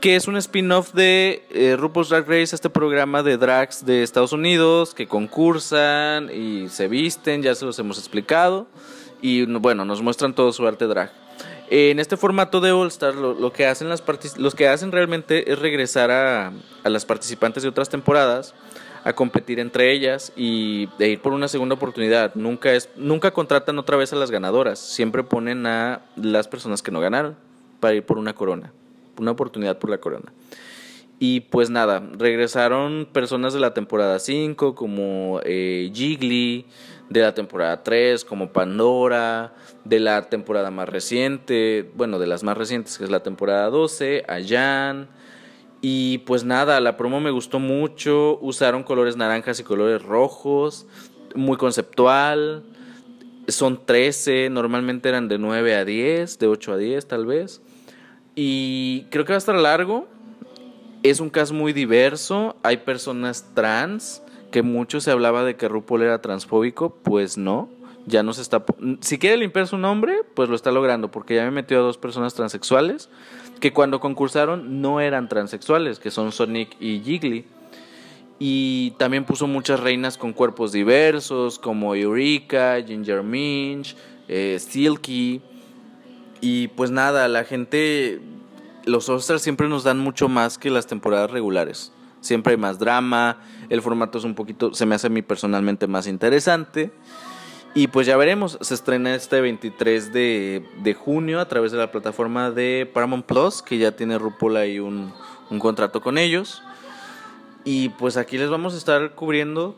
que es un spin-off de eh, RuPaul's Drag Race, este programa de drags de Estados Unidos que concursan y se visten, ya se los hemos explicado, y bueno, nos muestran todo su arte drag. En este formato de All Star, lo, que hacen las los que hacen realmente es regresar a, a, las participantes de otras temporadas a competir entre ellas y de ir por una segunda oportunidad. Nunca es, nunca contratan otra vez a las ganadoras, siempre ponen a las personas que no ganaron para ir por una corona, una oportunidad por la corona. Y pues nada, regresaron personas de la temporada 5 como eh, Jiggly, de la temporada 3 como Pandora, de la temporada más reciente, bueno, de las más recientes que es la temporada 12, Ayan. Y pues nada, la promo me gustó mucho, usaron colores naranjas y colores rojos, muy conceptual. Son 13, normalmente eran de 9 a 10, de 8 a 10 tal vez. Y creo que va a estar largo. Es un cast muy diverso, hay personas trans, que mucho se hablaba de que RuPaul era transfóbico, pues no, ya no se está... Si quiere limpiar su nombre, pues lo está logrando, porque ya me metió a dos personas transexuales que cuando concursaron no eran transexuales, que son Sonic y Jiggly. Y también puso muchas reinas con cuerpos diversos, como Eureka, Ginger Minch, eh, Silky. Y pues nada, la gente, los Oscars siempre nos dan mucho más que las temporadas regulares. Siempre hay más drama, el formato es un poquito, se me hace a mí personalmente más interesante. Y pues ya veremos, se estrena este 23 de, de junio a través de la plataforma de Paramount Plus, que ya tiene RuPaul ahí un, un contrato con ellos. Y pues aquí les vamos a estar cubriendo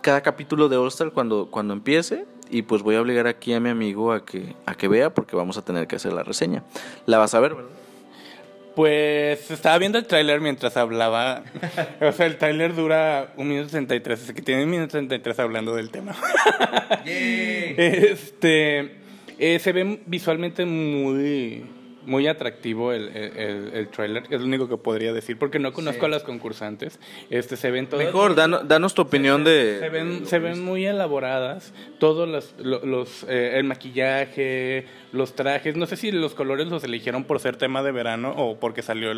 cada capítulo de All Star cuando, cuando empiece. Y pues voy a obligar aquí a mi amigo a que, a que vea porque vamos a tener que hacer la reseña. La vas a ver, ¿verdad? Pues estaba viendo el tráiler mientras hablaba. o sea, el tráiler dura un minuto 33, así que tiene un minuto 33 hablando del tema. este, eh, se ve visualmente muy muy atractivo el, el, el, trailer, es lo único que podría decir, porque no conozco a las concursantes. Este, se ven todas. Mejor, danos, tu opinión de. Se ven, se ven muy elaboradas, todos los, los eh, el maquillaje, los trajes. No sé si los colores los eligieron por ser tema de verano o porque salió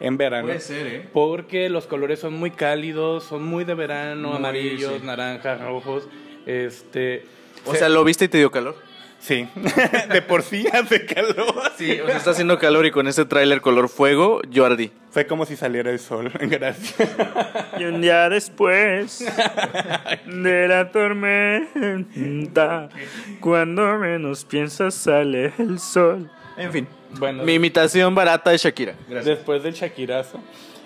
en verano. Puede ser, ¿eh? Porque los colores son muy cálidos, son muy de verano, amarillos, naranjas, rojos. Este. O sea, ¿lo viste y te dio calor? Sí, de por sí hace calor. Sí, o sea, está haciendo calor y con ese tráiler color fuego, yo ardí. Fue como si saliera el sol, gracias. Y un día después de la tormenta, cuando menos piensas sale el sol. En fin, bueno, mi imitación barata de Shakira. Después del Shakirazo.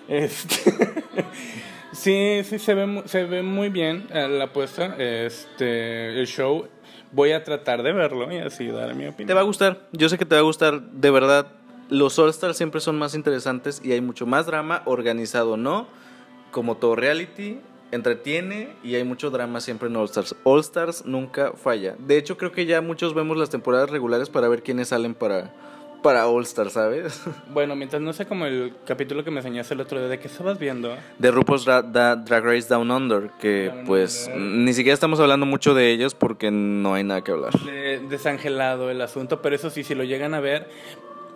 Este... sí, sí, se ve, se ve muy bien eh, la apuesta. Este, el show voy a tratar de verlo y así dar mi opinión. Te va a gustar, yo sé que te va a gustar, de verdad. Los All Stars siempre son más interesantes y hay mucho más drama, organizado no, como todo reality, entretiene y hay mucho drama siempre en All Stars. All Stars nunca falla. De hecho, creo que ya muchos vemos las temporadas regulares para ver quiénes salen para, para All Star, ¿sabes? Bueno, mientras no sé como el capítulo que me enseñaste el otro día, ¿de qué estabas viendo? De RuPaul's Dra- Da- Drag Race Down Under, que Down pues Under. ni siquiera estamos hablando mucho de ellos porque no hay nada que hablar. De- desangelado el asunto, pero eso sí, si lo llegan a ver,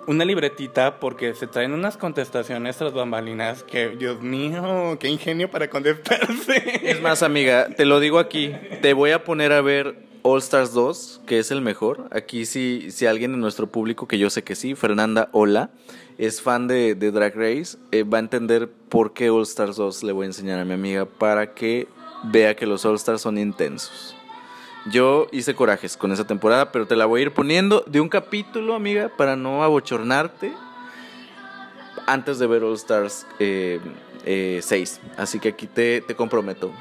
una libretita, porque se traen unas contestaciones tras bambalinas que, Dios mío, qué ingenio para contestarse. Es más, amiga, te lo digo aquí, te voy a poner a ver All Stars 2, que es el mejor. Aquí si, si alguien de nuestro público, que yo sé que sí, Fernanda, hola, es fan de, Drag Race, eh, va a entender por qué All Stars 2 le voy a enseñar a mi amiga para que vea que los All Stars son intensos. Yo hice corajes con esa temporada, pero te la voy a ir poniendo de un capítulo, amiga, para no abochornarte antes de ver All Stars eh, eh, 6. Así que aquí te, te comprometo.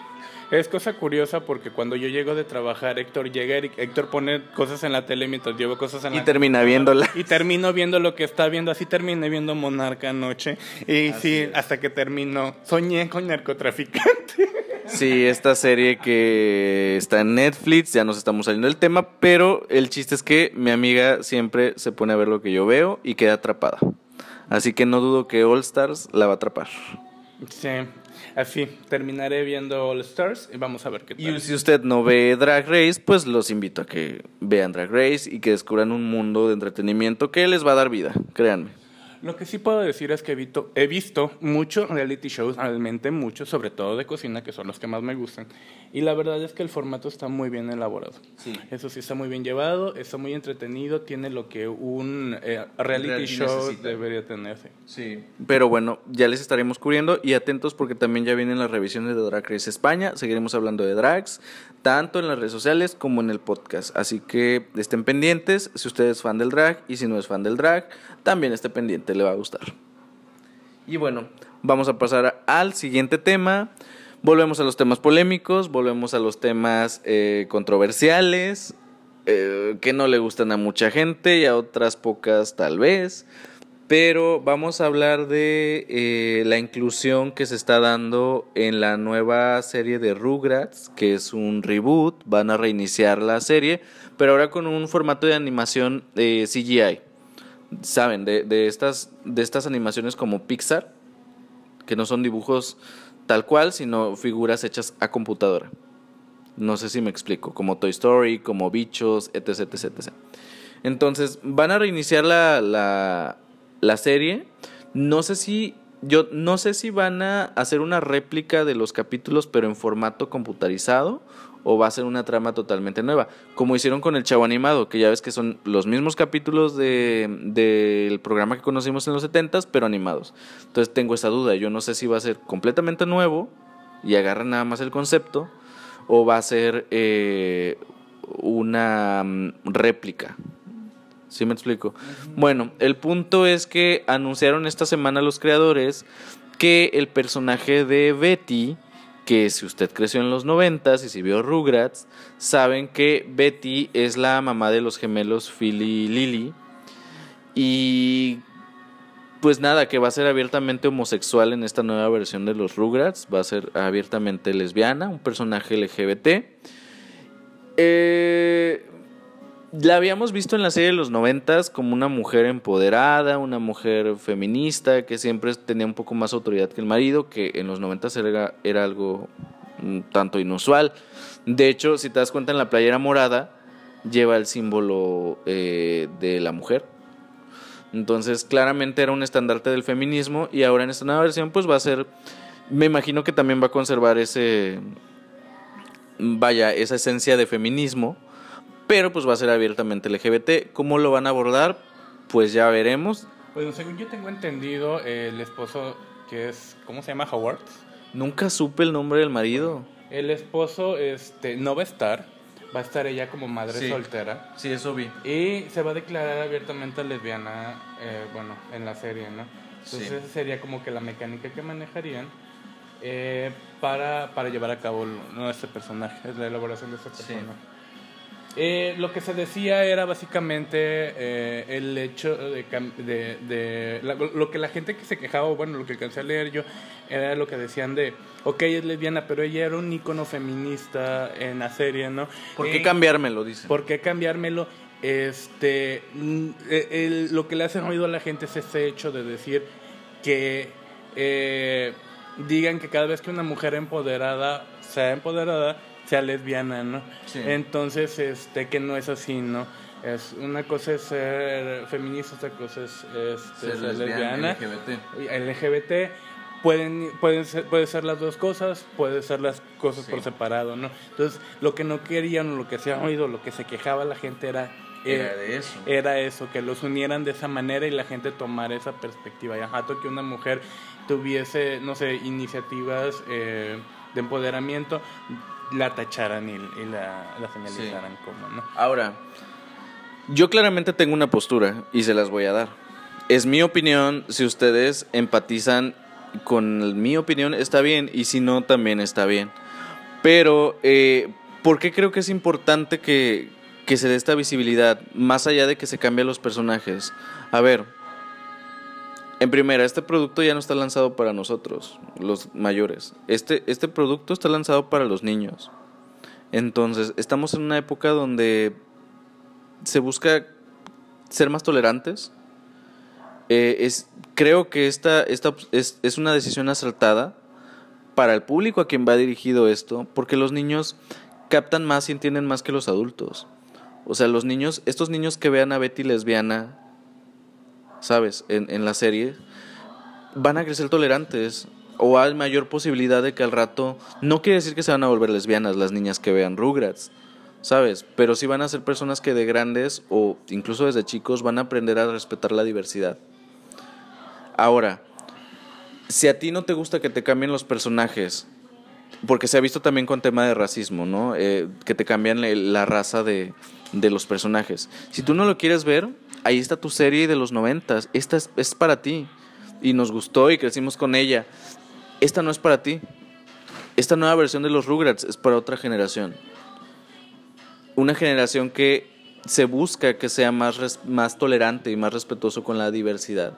Es cosa curiosa porque cuando yo llego de trabajar, Héctor llega, y Héctor pone cosas en la tele mientras llevo cosas en Y la termina viéndola. Y termino viendo lo que está viendo. Así terminé viendo Monarca anoche. Y Así sí, es. hasta que terminó. Soñé con narcotraficante. Sí, esta serie que está en Netflix, ya nos estamos saliendo del tema, pero el chiste es que mi amiga siempre se pone a ver lo que yo veo y queda atrapada. Así que no dudo que All Stars la va a atrapar. Sí, así. Terminaré viendo All Stars y vamos a ver qué tal. Y si usted no ve Drag Race, pues los invito a que vean Drag Race y que descubran un mundo de entretenimiento que les va a dar vida, créanme. Lo que sí puedo decir es que he visto, he visto muchos reality shows, realmente muchos, sobre todo de cocina, que son los que más me gustan. Y la verdad es que el formato está muy bien elaborado. Sí. Eso sí está muy bien llevado, está muy entretenido, tiene lo que un eh, reality, Reality show necesita. debería tener. sí. Sí. Pero bueno, ya les estaremos cubriendo y atentos porque también ya vienen las revisiones de Drag Race España. Seguiremos hablando de drags, tanto en las redes sociales como en el podcast. Así que estén pendientes si usted es fan del drag y si no es fan del drag, también esté pendiente, le va a gustar. Y bueno, vamos a pasar al siguiente tema. Volvemos a los temas polémicos, volvemos a los temas eh, controversiales, eh, que no le gustan a mucha gente y a otras pocas tal vez. Pero vamos a hablar de eh, la inclusión que se está dando en la nueva serie de Rugrats, que es un reboot. Van a reiniciar la serie, pero ahora con un formato de animación CGI. Saben, de, de estas, de estas animaciones como Pixar, que no son dibujos tal cual, sino figuras hechas a computadora. No sé si me explico, como Toy Story, como Bichos, etc, etc. Entonces, van a reiniciar la, la, la serie. No sé si. Yo no sé si van a hacer una réplica de los capítulos, pero en formato computarizado, o va a ser una trama totalmente nueva. Como hicieron con el Chavo Animado, que ya ves que son los mismos capítulos de- del programa que conocimos en los 70s, pero animados. Entonces tengo esa duda. Yo no sé si va a ser completamente nuevo y agarran nada más el concepto, o va a ser eh, una mm, réplica. ¿Sí me explico? Bueno, el punto es que anunciaron esta semana los creadores que el personaje de Betty, que si usted creció en los noventas y si vio Rugrats, saben que Betty es la mamá de los gemelos Phil y Lily. Y pues nada, que va a ser abiertamente homosexual en esta nueva versión de los Rugrats, va a ser abiertamente lesbiana, un personaje LGBT. Eh, la habíamos visto en la serie de los noventas como una mujer empoderada, una mujer feminista, que siempre tenía un poco más autoridad que el marido, que en los noventas era, algo un tanto inusual. De hecho, si te das cuenta en la playera morada, lleva el símbolo eh, de la mujer. Entonces, claramente era un estandarte del feminismo y ahora en esta nueva versión pues va a ser, me imagino que también va a conservar ese, vaya, esa esencia de feminismo, pero pues va a ser abiertamente LGBT. ¿Cómo lo van a abordar? Pues ya veremos. Bueno, según yo tengo entendido, el esposo que es, ¿cómo se llama? Howard. Nunca supe el nombre del marido. El esposo este, no va a estar, va a estar ella como madre Sí. soltera. Sí, eso vi. Y se va a declarar abiertamente lesbiana, eh, bueno, en la serie, ¿no? Entonces Sí. esa sería como que la mecánica que manejarían eh, para, para llevar a cabo este personaje, la elaboración de este Sí. Eh, lo que se decía era básicamente eh, el hecho de, de, de la- lo que la gente que se quejaba, bueno, lo que alcancé a leer yo, era lo que decían de, ok, es lesbiana, pero ella era un ícono feminista en la serie, ¿no? ¿Por Eh, qué cambiármelo? Dice. ¿Por qué cambiármelo? este, mm, e, lo que le hace ruido a la gente es ese hecho de decir que eh, digan que cada vez que una mujer empoderada sea empoderada, sea lesbiana, ¿no? Entonces, este, que no es así, ¿no? Es, una cosa es ser feminista, otra cosa es este, ser, lesbiana, LGBT. LGBT pueden, pueden ser, puede ser las dos cosas, puede ser las cosas por separado, ¿no? Entonces, lo que no querían, lo que se ha oído, lo que se quejaba la gente era era de eso. Era eso, que los unieran de esa manera y la gente tomara esa perspectiva. Y ajá, que una mujer tuviese, no sé, iniciativas eh, de empoderamiento, la tacharan y, la, la, señalizaran como, ¿no? Ahora, yo claramente tengo una postura y se las voy a dar. Es mi opinión, si ustedes empatizan con mi opinión, está bien, y si no, también está bien. Pero, eh, ¿por qué creo que es importante que, que se dé esta visibilidad, más allá de que se cambien los personajes. A ver, en primera, este producto ya no está lanzado para nosotros, los mayores. Este, este producto está lanzado para los niños. Entonces, estamos en una época donde se busca ser más tolerantes. Eh, es, creo que esta, esta es, es una decisión acertada para el público a quien va dirigido esto, porque los niños captan más y entienden más que los adultos. O sea, los niños, estos niños que vean a Betty lesbiana, ¿sabes? En, en la serie, van a crecer tolerantes. O hay mayor posibilidad de que al rato. No quiere decir que se van a volver lesbianas las niñas que vean Rugrats, ¿sabes? Pero sí van a ser personas que de grandes o incluso desde chicos van a aprender a respetar la diversidad. Ahora, si a ti no te gusta que te cambien los personajes, porque se ha visto también con tema de racismo, ¿no? Eh, que te cambian la raza de, de los personajes. Si tú no lo quieres ver, ahí está tu serie de los noventas. Esta es, para ti. Y nos gustó y crecimos con ella. Esta no es para ti. Esta nueva versión de los Rugrats es para otra generación. Una generación que se busca que sea más, más tolerante y más respetuoso con la diversidad.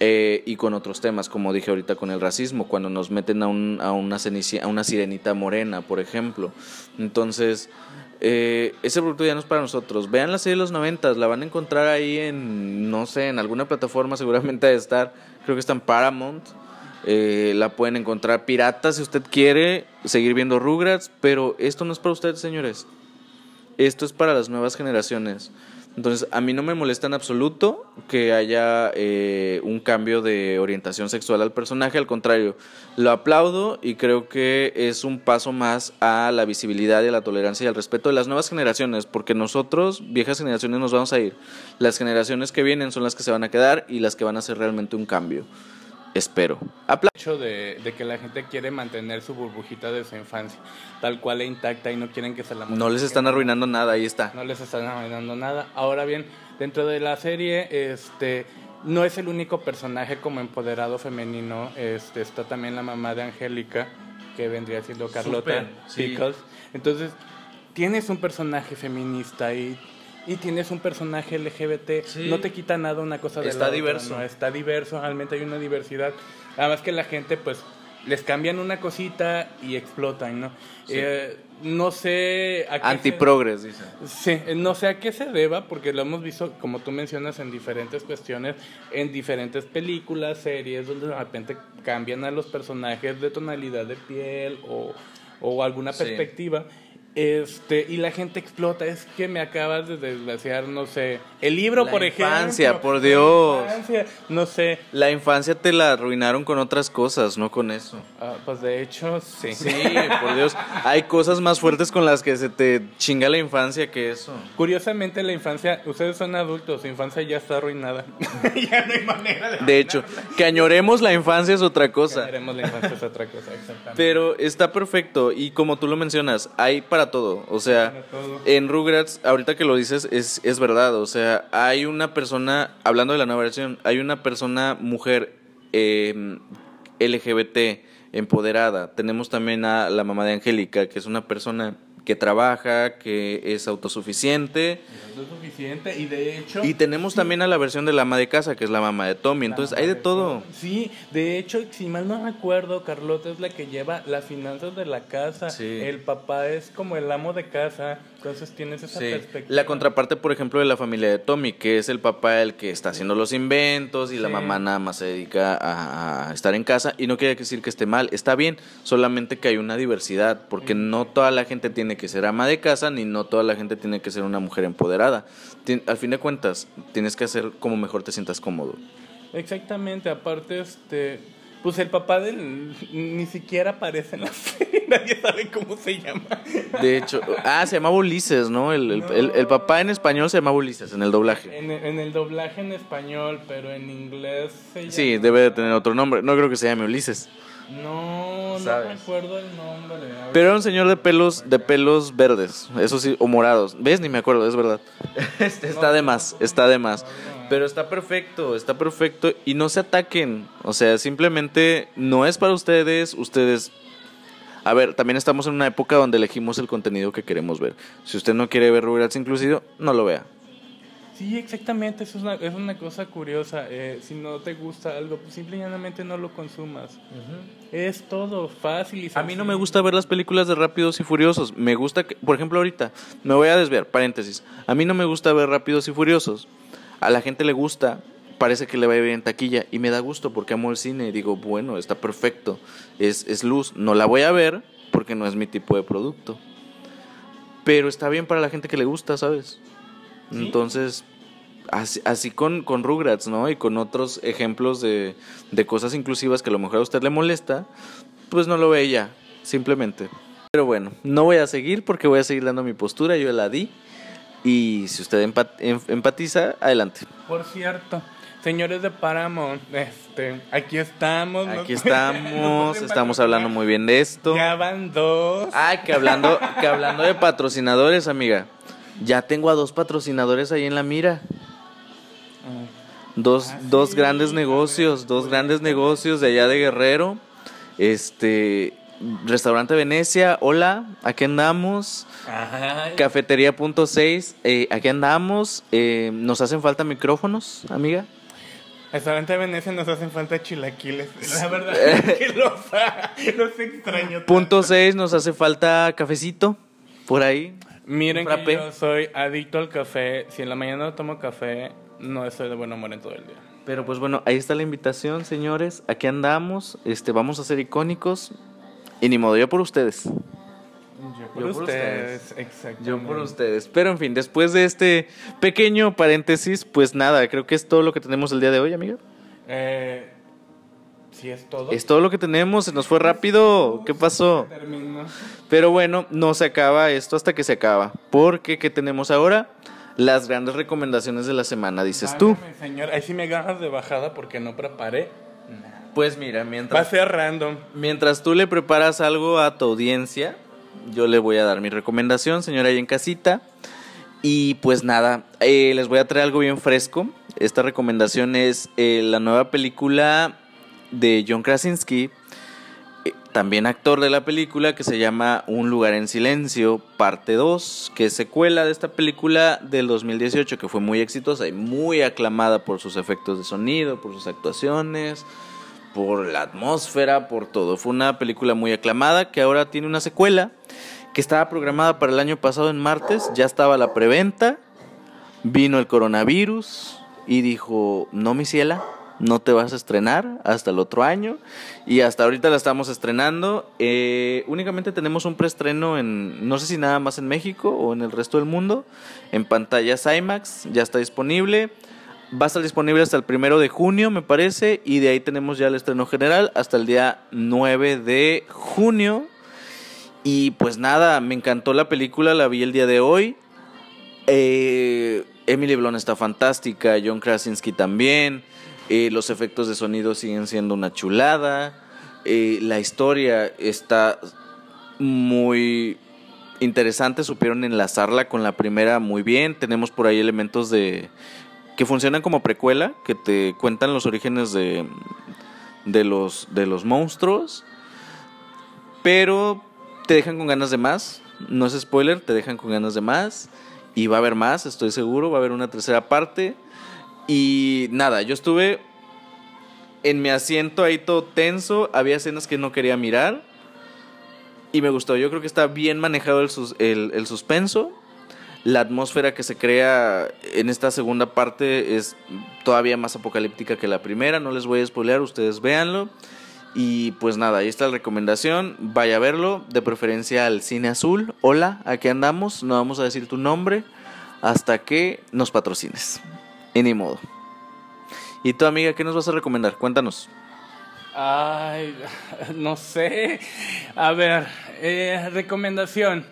Eh, y con otros temas, como dije ahorita con el racismo, cuando nos meten a, un, a, una, a una sirenita morena, por ejemplo. Entonces, eh, ese producto ya no es para nosotros. Vean la serie de los noventas, la van a encontrar ahí en, no sé, en alguna plataforma seguramente de estar, creo que está en Paramount. Eh, la pueden encontrar pirata si usted quiere seguir viendo Rugrats, pero esto no es para ustedes, señores. Esto es para las nuevas generaciones. Entonces, a mí no me molesta en absoluto que haya eh, un cambio de orientación sexual al personaje, al contrario, lo aplaudo y creo que es un paso más a la visibilidad y a la tolerancia y al respeto de las nuevas generaciones, porque nosotros, viejas generaciones, nos vamos a ir. Las generaciones que vienen son las que se van a quedar y las que van a hacer realmente un cambio. Espero. Hecho de, de, que la gente quiere mantener su burbujita de su infancia tal cual e intacta y no quieren que se la No les están arruinando nada, ahí está. No les están arruinando nada. Ahora bien, dentro de la serie, este no es el único personaje como empoderado femenino. Este, está también la mamá de Angélica, que vendría siendo Carlota Pickles. Entonces, tienes un personaje feminista y y tienes un personaje LGBT, no te quita nada una cosa de Está diverso. Está diverso, realmente hay una diversidad. Además que la gente, pues, les cambian una cosita y explotan, ¿no? Eh, no sé a qué Antiprogres, dice. Sí, no sé a qué se deba, porque lo hemos visto, como tú mencionas, en diferentes cuestiones, en diferentes películas, series, donde de repente cambian a los personajes de tonalidad de piel o, o alguna perspectiva. Este, y la gente explota. Es que me acabas de desgraciar, no sé. El libro, por ejemplo. La infancia, por Dios. no sé. La infancia te la arruinaron con otras cosas, no con eso. Ah, pues de hecho, sí. Sí, por Dios. Hay cosas más fuertes con las que se te chinga la infancia que eso. Curiosamente, la infancia, ustedes son adultos, su infancia ya está arruinada. ya no hay manera de. De hecho, que añoremos la infancia es otra cosa. Que añoremos la infancia es otra cosa, exactamente. Pero está perfecto. Y como tú lo mencionas, hay para todo. O sea, en Rugrats, ahorita que lo dices, es, es verdad. O sea, hay una persona, hablando de la nueva versión, hay una persona mujer em, LGBT empoderada. Tenemos también a la mamá de Angélica, que es una persona que trabaja, que es autosuficiente. Es autosuficiente y de hecho... Y tenemos también a la versión de la ama de casa, que es la mamá de Tommy. Entonces hay de todo. Sí, de hecho, si mal no recuerdo, Carlota es la que lleva las finanzas de la casa. Sí. El papá es como el amo de casa. Entonces tienes esa Sí. perspectiva. La contraparte, por ejemplo, de la familia de Tommy, que es el papá el que está haciendo los inventos y la mamá nada más se dedica a, a estar en casa. Y no quiere decir que esté mal, está bien, solamente que hay una diversidad, porque no toda la gente tiene que ser ama de casa, ni no toda la gente tiene que ser una mujer empoderada. Tien- al fin de cuentas, tienes que hacer como mejor te sientas cómodo. Exactamente, aparte, este, pues el papá del ni siquiera aparece en la serie, nadie sabe cómo se llama. De hecho, ah, se llamaba Ulises, ¿no? El, el- el- el papá en español se llamaba Ulises en el doblaje. En, en el doblaje en español, pero en inglés se llama... Sí, debe de tener otro nombre. No creo que se llame Ulises. No, no ¿Sabes? recuerdo el nombre. Pero era un señor de pelos, de pelos verdes, eso sí, o morados. ¿Ves? Ni me acuerdo, es verdad. Este, está de más, está de más. Pero está perfecto, está perfecto. Y no se ataquen. O sea, simplemente no es para ustedes. Ustedes. A ver, también estamos en una época donde elegimos el contenido que queremos ver. Si usted no quiere ver Rugrats inclusive, no lo vea. Sí, exactamente, eso es una, es una cosa curiosa. eh, si no te gusta algo, pues simple y llanamente no lo consumas. Es todo fácil y A mí no me gusta ver las películas de Rápidos y Furiosos. Me gusta, que, por ejemplo, ahorita, me voy a desviar, paréntesis. A mí no me gusta ver Rápidos y Furiosos. A la gente le gusta, parece que le va a ir bien en taquilla. Y me da gusto porque amo el cine. Y digo, bueno, está perfecto. Es, es luz. No la voy a ver porque no es mi tipo de producto. Pero está bien para la gente que le gusta, ¿sabes? Sí. Entonces, así, así con, con Rugrats, ¿no? Y con otros ejemplos de, de cosas inclusivas que a lo mejor a usted le molesta, pues no lo ve ya, simplemente. Pero bueno, no voy a seguir porque voy a seguir dando mi postura, yo la di. Y si usted empat- em- empatiza, adelante. Por cierto, señores de Paramount, este, aquí estamos. ¿no? Aquí estamos, estamos hablando muy bien de esto. Ya van dos. Ay, que hablando, que hablando de patrocinadores, amiga. Ya tengo a dos patrocinadores ahí en la mira. Dos, Ah, dos sí, grandes negocios, dos grandes negocios de allá de Guerrero. Este, Restaurante Venecia, hola, aquí andamos. Ay, Cafetería.6, eh, aquí andamos. Eh, nos hacen falta micrófonos, amiga. Restaurante Venecia nos hacen falta chilaquiles. La verdad es que los, los extraño. Punto 6, nos hace falta cafecito, por ahí. Miren que yo soy adicto al café. Si en la mañana no tomo café, no estoy de buen humor en todo el día. Pero pues bueno, ahí está la invitación, señores. Aquí andamos, este, vamos a ser icónicos. Y ni modo, yo por ustedes. Yo por, Yo por ustedes, exactamente. Yo por ustedes. Pero en fin, después de este pequeño paréntesis, pues nada, creo que es todo lo que tenemos el día de hoy, amiga. Eh, ¿Sí es todo? Es todo lo que tenemos, se nos fue rápido. ¿Qué pasó? Pero bueno, no se acaba esto hasta que se acaba. Porque, ¿qué tenemos ahora? Las grandes recomendaciones de la semana, dices tú. Señor. Ahí sí me agarras de bajada porque no preparé. Pues mira, Va a mientras, ser random. mientras tú le preparas algo a tu audiencia, yo le voy a dar mi recomendación, señora, ahí en casita. Y pues nada, eh, les voy a traer algo bien fresco. Esta recomendación es eh, la nueva película de John Krasinski, eh, también actor de la película, que se llama Un lugar en silencio, parte 2, que es secuela de esta película del 2018, que fue muy exitosa y muy aclamada por sus efectos de sonido, por sus actuaciones, por la atmósfera, por todo. Fue una película muy aclamada que ahora tiene una secuela que estaba programada para el año pasado en martes, ya estaba la preventa, vino el coronavirus y dijo, no mi ciela, no te vas a estrenar hasta el otro año y hasta ahorita la estamos estrenando. Eh, únicamente tenemos un preestreno en, no sé si nada más en México o en el resto del mundo, en pantallas IMAX, ya está disponible. Va a estar disponible hasta el primero de junio, me parece, y de ahí tenemos ya el estreno general hasta el día 9 de junio. Y pues nada, me encantó la película, la vi el día de hoy. Eh, Emily Blunt está fantástica, John Krasinski también. Eh, los efectos de sonido siguen siendo una chulada. eh, la historia está muy interesante, supieron enlazarla con la primera muy bien. Tenemos por ahí elementos de que funcionan como precuela, que te cuentan los orígenes de, de, los, de los monstruos, pero te dejan con ganas de más. no es spoiler, te dejan con ganas de más. Y va a haber más, estoy seguro, va a haber una tercera parte. Y nada, yo estuve en mi asiento ahí todo tenso, había escenas que no quería mirar. Y me gustó, yo creo que está bien manejado el, el, el suspenso la atmósfera que se crea en esta segunda parte es todavía más apocalíptica que la primera. No les voy a spoilear, ustedes véanlo. Y pues nada, ahí está la recomendación. Vaya a verlo, de preferencia al cine azul. Hola, aquí andamos. No vamos a decir tu nombre hasta que nos patrocines. Y ni modo. ¿Y tu amiga qué nos vas a recomendar? Cuéntanos. Ay, no sé. A ver, eh, recomendación.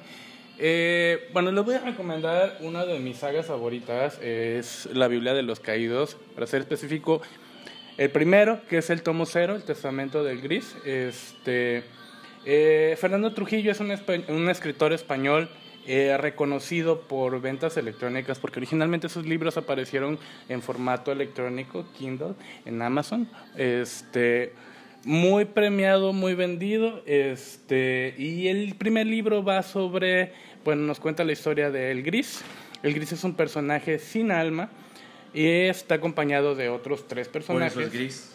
Eh, bueno, les voy a recomendar una de mis sagas favoritas, es la Biblia de los Caídos, para ser específico, el primero, que es el tomo cero, el Testamento del Gris. Este, eh, Fernando Trujillo es un, un escritor español eh, reconocido por ventas electrónicas, porque originalmente sus libros aparecieron en formato electrónico, Kindle, en Amazon. Este, muy premiado, muy vendido. Este, y el primer libro va sobre, bueno, nos cuenta la historia de El Gris. El Gris es un personaje sin alma y está acompañado de otros tres personajes. Por eso es gris.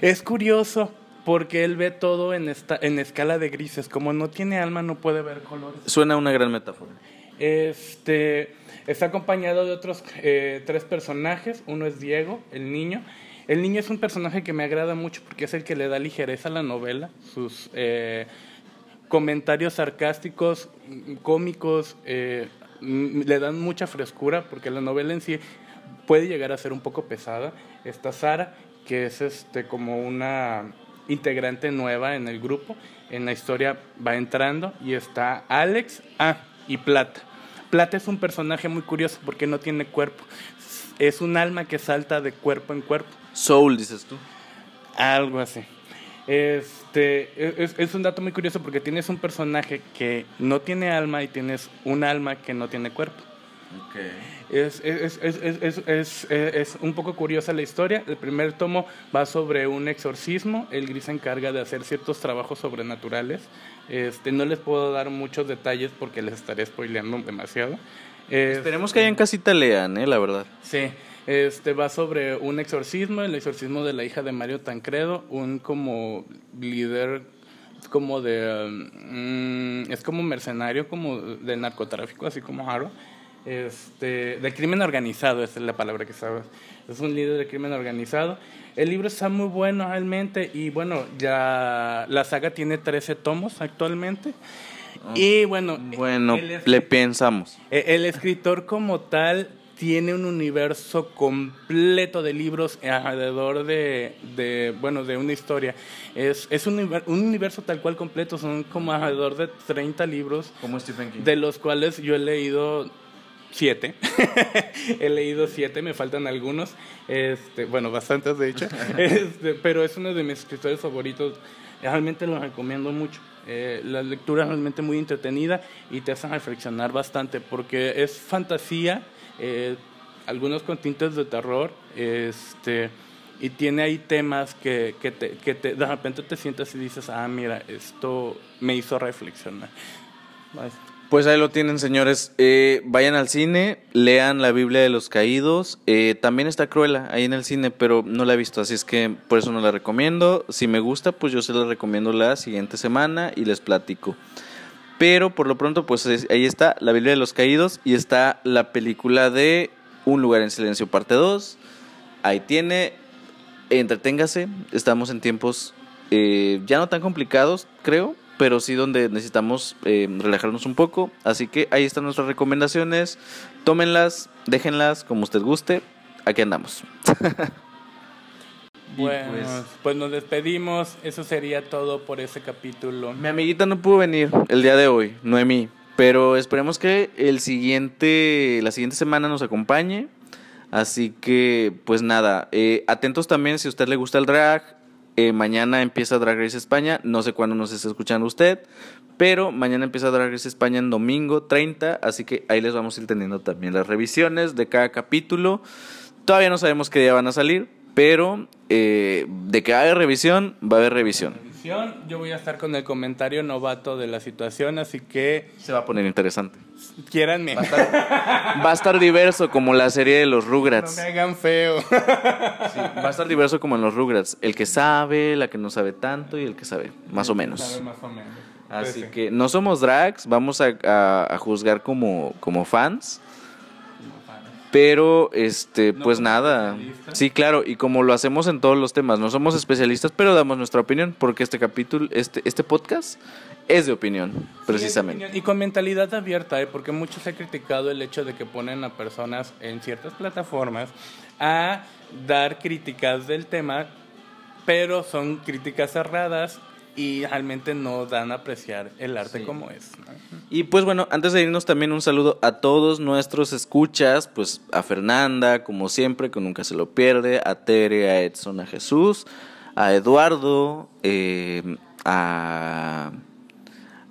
Es curioso porque él ve todo en, esta, en escala de grises. Como no tiene alma, no puede ver colores. Suena una gran metáfora. Este, está acompañado de otros eh, tres personajes. Uno es Diego, el niño. El niño es un personaje que me agrada mucho porque es el que le da ligereza a la novela. Sus eh, comentarios sarcásticos, cómicos, eh, le dan mucha frescura porque la novela en sí puede llegar a ser un poco pesada. Está Sara, que es este como una integrante nueva en el grupo. En la historia va entrando y está Alex, ah, y Plata. Plata es un personaje muy curioso porque no tiene cuerpo. Es un alma que salta de cuerpo en cuerpo. Soul, dices tú. Algo así. Este, es, es, un dato muy curioso porque tienes un personaje que no tiene alma y tienes un alma que no tiene cuerpo. Okay. Es, es, es, un poco curiosa la historia. El primer tomo va sobre un exorcismo. El gris se encarga de hacer ciertos trabajos sobrenaturales. Este, no les puedo dar muchos detalles porque les estaré spoileando demasiado. Esperemos que hayan casita lean, ¿eh? la verdad. Sí. Este va sobre un exorcismo, el exorcismo de la hija de Mario Tancredo, un como líder como de um, es como mercenario como de narcotráfico, así como Haro. Este, de crimen organizado, esa es la palabra que sabes. Es un líder de crimen organizado. El libro está muy bueno realmente y bueno, ya la saga tiene 13 tomos actualmente. Ah, y bueno, bueno, le pensamos. E, el escritor como tal tiene un universo completo de libros alrededor de, de bueno, de una historia. Es, es un, un, universo tal cual completo, son como alrededor de 30 libros. Como Stephen King. De los cuales yo he leído siete. he leído siete, me faltan algunos. Este, bueno, bastantes de hecho. Este, pero es uno de mis escritores favoritos. Realmente lo recomiendo mucho. Eh, la lectura es realmente muy entretenida y te hace reflexionar bastante porque es fantasía eh, algunos con tintes de terror, este, y tiene ahí temas que, que, te, que te, de repente te sientas y dices, ah, mira, esto me hizo reflexionar. Pues ahí lo tienen, señores. Eh, vayan al cine, lean la Biblia de los Caídos. Eh, también está Cruella ahí en el cine, pero no la he visto, así es que por eso no la recomiendo. Si me gusta, pues yo se la recomiendo la siguiente semana y les platico. Pero por lo pronto, pues ahí está la Biblia de los Caídos y está la película de Un lugar en silencio, parte 2. Ahí tiene, entreténgase, estamos en tiempos eh, ya no tan complicados, creo, pero sí donde necesitamos eh, relajarnos un poco. Así que ahí están nuestras recomendaciones. Tómenlas, déjenlas como usted guste. Aquí andamos. Bueno, pues, pues, nos despedimos. Eso sería todo por ese capítulo. Mi amiguita no pudo venir el día de hoy, Noemí. Pero esperemos que el siguiente, la siguiente semana nos acompañe. Así que, pues nada, eh, atentos también si a usted le gusta el drag. Eh, mañana empieza Drag Race España. No sé cuándo nos está escuchando usted. Pero mañana empieza Drag Race España en domingo 30. Así que ahí les vamos a ir teniendo también las revisiones de cada capítulo. Todavía no sabemos qué día van a salir pero eh, de que haya revisión, va a haber revisión. Yo voy a estar con el comentario novato de la situación, así que Se va a poner interesante. Quiéranme. Va a estar, va a estar diverso como la serie de los No Rugrats. me hagan feo. Sí, va a estar diverso como en los Rugrats. El que sabe, la que no sabe tanto y el que sabe, más o menos. Sabe más o menos. Así sí. que no somos drags, vamos a, a- a juzgar como, como fans. Pero, este, No pues nada. Sí, claro, y como lo hacemos en todos los temas, no somos especialistas, pero damos nuestra opinión, porque este capítulo, este, este podcast es de opinión, precisamente. Y con mentalidad abierta, ¿eh? porque muchos han criticado el hecho de que ponen a personas en ciertas plataformas a dar críticas del tema, pero son críticas cerradas y realmente no dan a apreciar el arte Sí. como es. ¿no? Y pues bueno, antes de irnos también un saludo a todos nuestros escuchas, pues a Fernanda, como siempre, que nunca se lo pierde, a Tere, a Edson, a Jesús, a Eduardo, eh, a,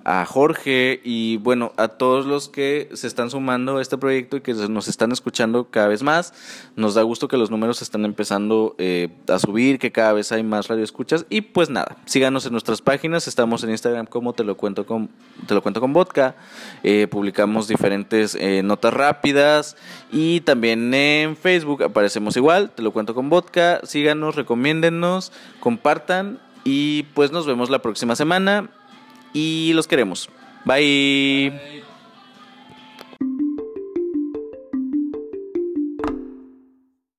a Jorge y bueno, a todos los que se están sumando a este proyecto y que nos están escuchando cada vez más. Nos da gusto que los números están empezando eh, a subir, que cada vez hay más radioescuchas. Y pues nada, síganos en nuestras páginas, estamos en Instagram como te lo cuento con, te lo cuento con vodka, eh, publicamos diferentes eh, notas rápidas. Y también en Facebook aparecemos igual, te lo cuento con vodka, síganos, recomiéndennos, compartan. Y pues nos vemos la próxima semana y los queremos. Bye.